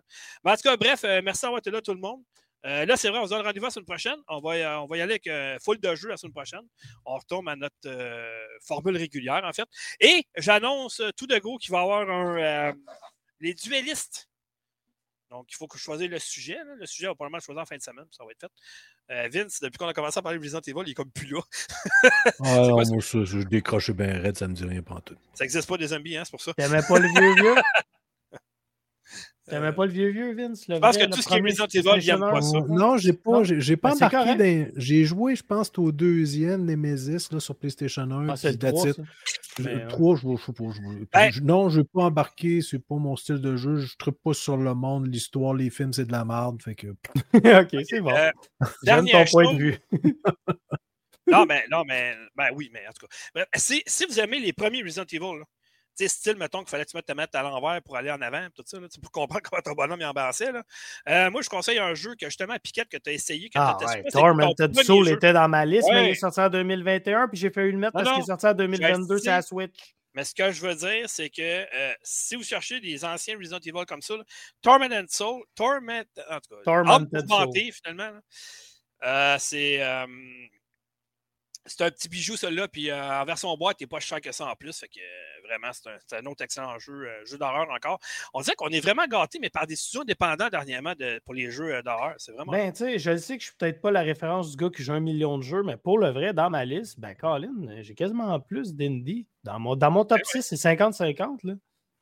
Mais en tout cas, bref, merci d'avoir été là, tout le monde. là, c'est vrai, on se donne rendez-vous la semaine prochaine. On va, on va y aller avec full de jeux la semaine prochaine. On retombe à notre formule régulière, en fait. Et j'annonce tout de gros qu'il va y avoir un, les duellistes donc, il faut que je choisisse le sujet. Le sujet va probablement le choisir en fin de semaine, ça va être fait. Euh, Vince, depuis qu'on a commencé à parler de Resident Evil, il est comme plus là. ah non, moi, je, je décroche bien raide, ça me dit rien pas tout. Ça n'existe pas des zombies, hein, c'est pour ça. T'aimais pas le vieux vieux? T'aimais pas le vieux vieux, Vince? je pense que tout ce qui est Resident Evil, j'aime pas ça. Non, j'ai pas, j'ai pas ben, embarqué J'ai joué, je pense, au deuxième Nemesis là, sur PlayStation 1. Ah, c'est le 3, le 3, je ne sais pas. Ben non, je vais pas embarquer, c'est pas mon style de jeu. Je ne pas sur le monde, l'histoire, les films, c'est de la merde. Fait que... ok, c'est bon. Euh, J'aime ton point de vue. non, mais, non, mais ben oui, mais en tout cas. Si, si vous aimez les premiers Resident Evil, là, style, mettons qu'il fallait que tu te mettre à l'envers pour aller en avant, tout ça, pour comprendre comment ton bonhomme est embarrassé. Là. Euh, moi, je conseille un jeu que justement, Piquette, que tu as essayé. Que ah, ouais. Tormented Soul était dans ma liste, mais il est sorti en 2021, puis j'ai fait une mettre parce qu'il est sorti en 2022 c'est la Switch. Mais ce que je veux dire, c'est que euh, si vous cherchez des anciens Resident Evil comme ça, Tormented Soul, Torment, en tout cas, Tormented Soul. finalement, euh, c'est c'est un petit bijou, celui-là. Puis euh, en version boîte, il n'est pas cher que ça en plus. Fait que euh, vraiment, c'est un, autre excellent jeu, euh, jeu d'horreur encore. On dirait qu'on est vraiment gâté, mais par des studios indépendants dernièrement pour les jeux d'horreur. C'est vraiment. Ben, tu sais, je sais que je suis peut-être pas la référence du gars qui joue un million de jeux, mais pour le vrai, dans ma liste, ben, Colin, j'ai quasiment plus d'indie. Dans mon, dans mon top 6, c'est 50-50. Là.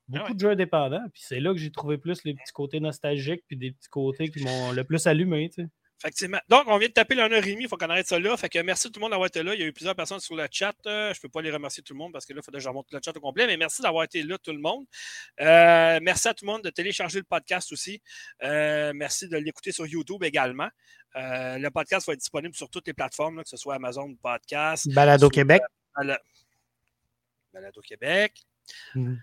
Ben Beaucoup de jeux indépendants. Puis c'est là que j'ai trouvé plus les petits côtés nostalgiques, puis des petits côtés qui m'ont le plus allumé. Tu sais. Effectivement. Donc, on vient de taper Rémi, il faut qu'on arrête ça là. Fait que merci tout le monde d'avoir été là. Il y a eu plusieurs personnes sur le chat. Euh, je ne peux pas les remercier tout le monde parce que là, il faudrait que je remonte le chat au complet. Mais merci d'avoir été là, tout le monde. Euh, merci à tout le monde de télécharger le podcast aussi. Euh, merci de l'écouter sur YouTube également. le podcast va être disponible sur toutes les plateformes, que ce soit Amazon Podcast. Balado Québec. Balado Québec. Mm.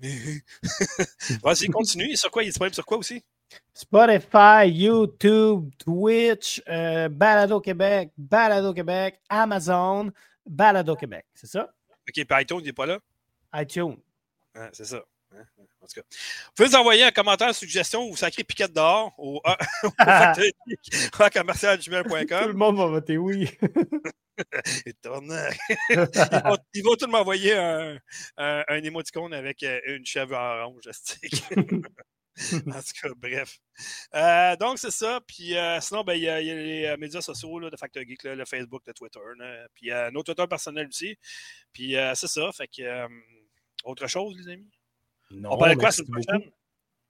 Vas-y, continue. Sur quoi? Il est disponible sur quoi aussi? Spotify, YouTube, Twitch, euh, Balado Québec, Balado Québec, Amazon, Balado Québec. C'est ça? OK, puis iTunes, il n'est pas là? iTunes. c'est ça. En tout cas. Vous pouvez nous envoyer un commentaire, une suggestion ou sacré piquette dehors au, au commercial.gmail.com. Tout le monde va voter oui. ils, vont, ils vont tous m'envoyer un, un, un, émoticône avec euh, une chèvre orange. en tout cas, bref. Euh, donc, c'est ça. Puis euh, sinon, ben, il y, a les euh, médias sociaux là, de Factor Geek, le Facebook, le Twitter. puis nos Twitter personnels aussi. Puis c'est ça. Fait que. autre chose, les amis? Non, On parlait de quoi cette prochaine?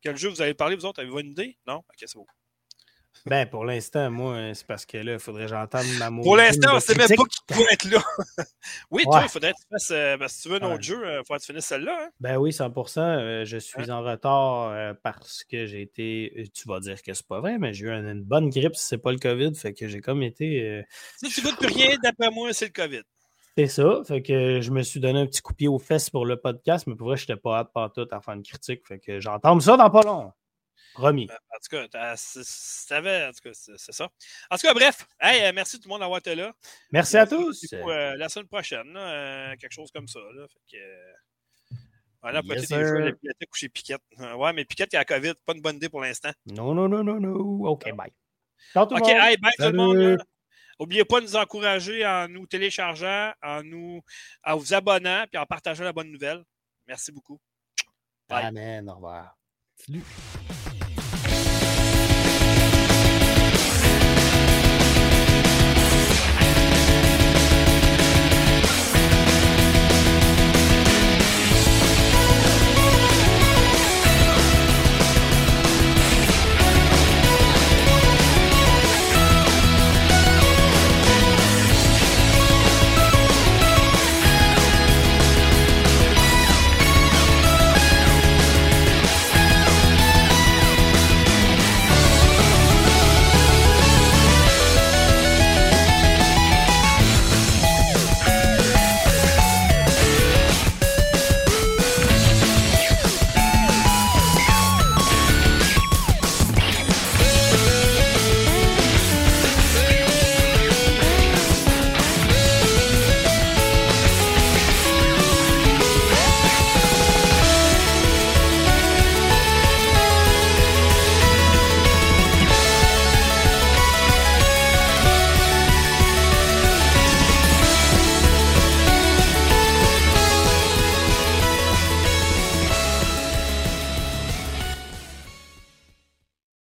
Quel jeu vous avez parlé, vous autres? Avez-vous une idée? Non? Ok, c'est bon. Ben, pour l'instant, moi, c'est parce que là, il faudrait que j'entende ma. Pour l'instant, on ne sait même pas qui pourrait être là. oui, toi, il faudrait que tu fasses. Euh, ben, si tu veux un autre jeu, il faudrait que tu finisses celle-là. Hein. Ben oui, 100% euh, Je suis en retard euh, parce que j'ai été. Tu vas dire que c'est pas vrai, mais j'ai eu une, bonne grippe si c'est pas le COVID. Fait que j'ai comme été. Si tu goûtes plus rien, d'après moi, c'est le COVID. C'est ça. Fait que je me suis donné un petit coup de pied aux fesses pour le podcast, mais pour vrai, je n'étais pas hâte pas tout à faire une critique. Fait que j'entends ça dans pas long. Promis. Euh, en tout cas, c'est ça. En tout cas, bref, hey, euh, merci tout le monde d'avoir été là. Merci à tous. Euh, la semaine prochaine, quelque chose comme ça. Là, fait que, voilà, après yes, des jeux, la bibliothèque chez Piquette. Ouais, mais Piquette, il y a la COVID, pas une bonne idée pour l'instant. Non, non, non, non, non. OK, bye. OK, hey, bye tout le monde. N'oubliez pas de nous encourager en nous téléchargeant, en nous en vous abonnant puis en partageant la bonne nouvelle. Merci beaucoup. Bye. Amen. Au revoir. Salut.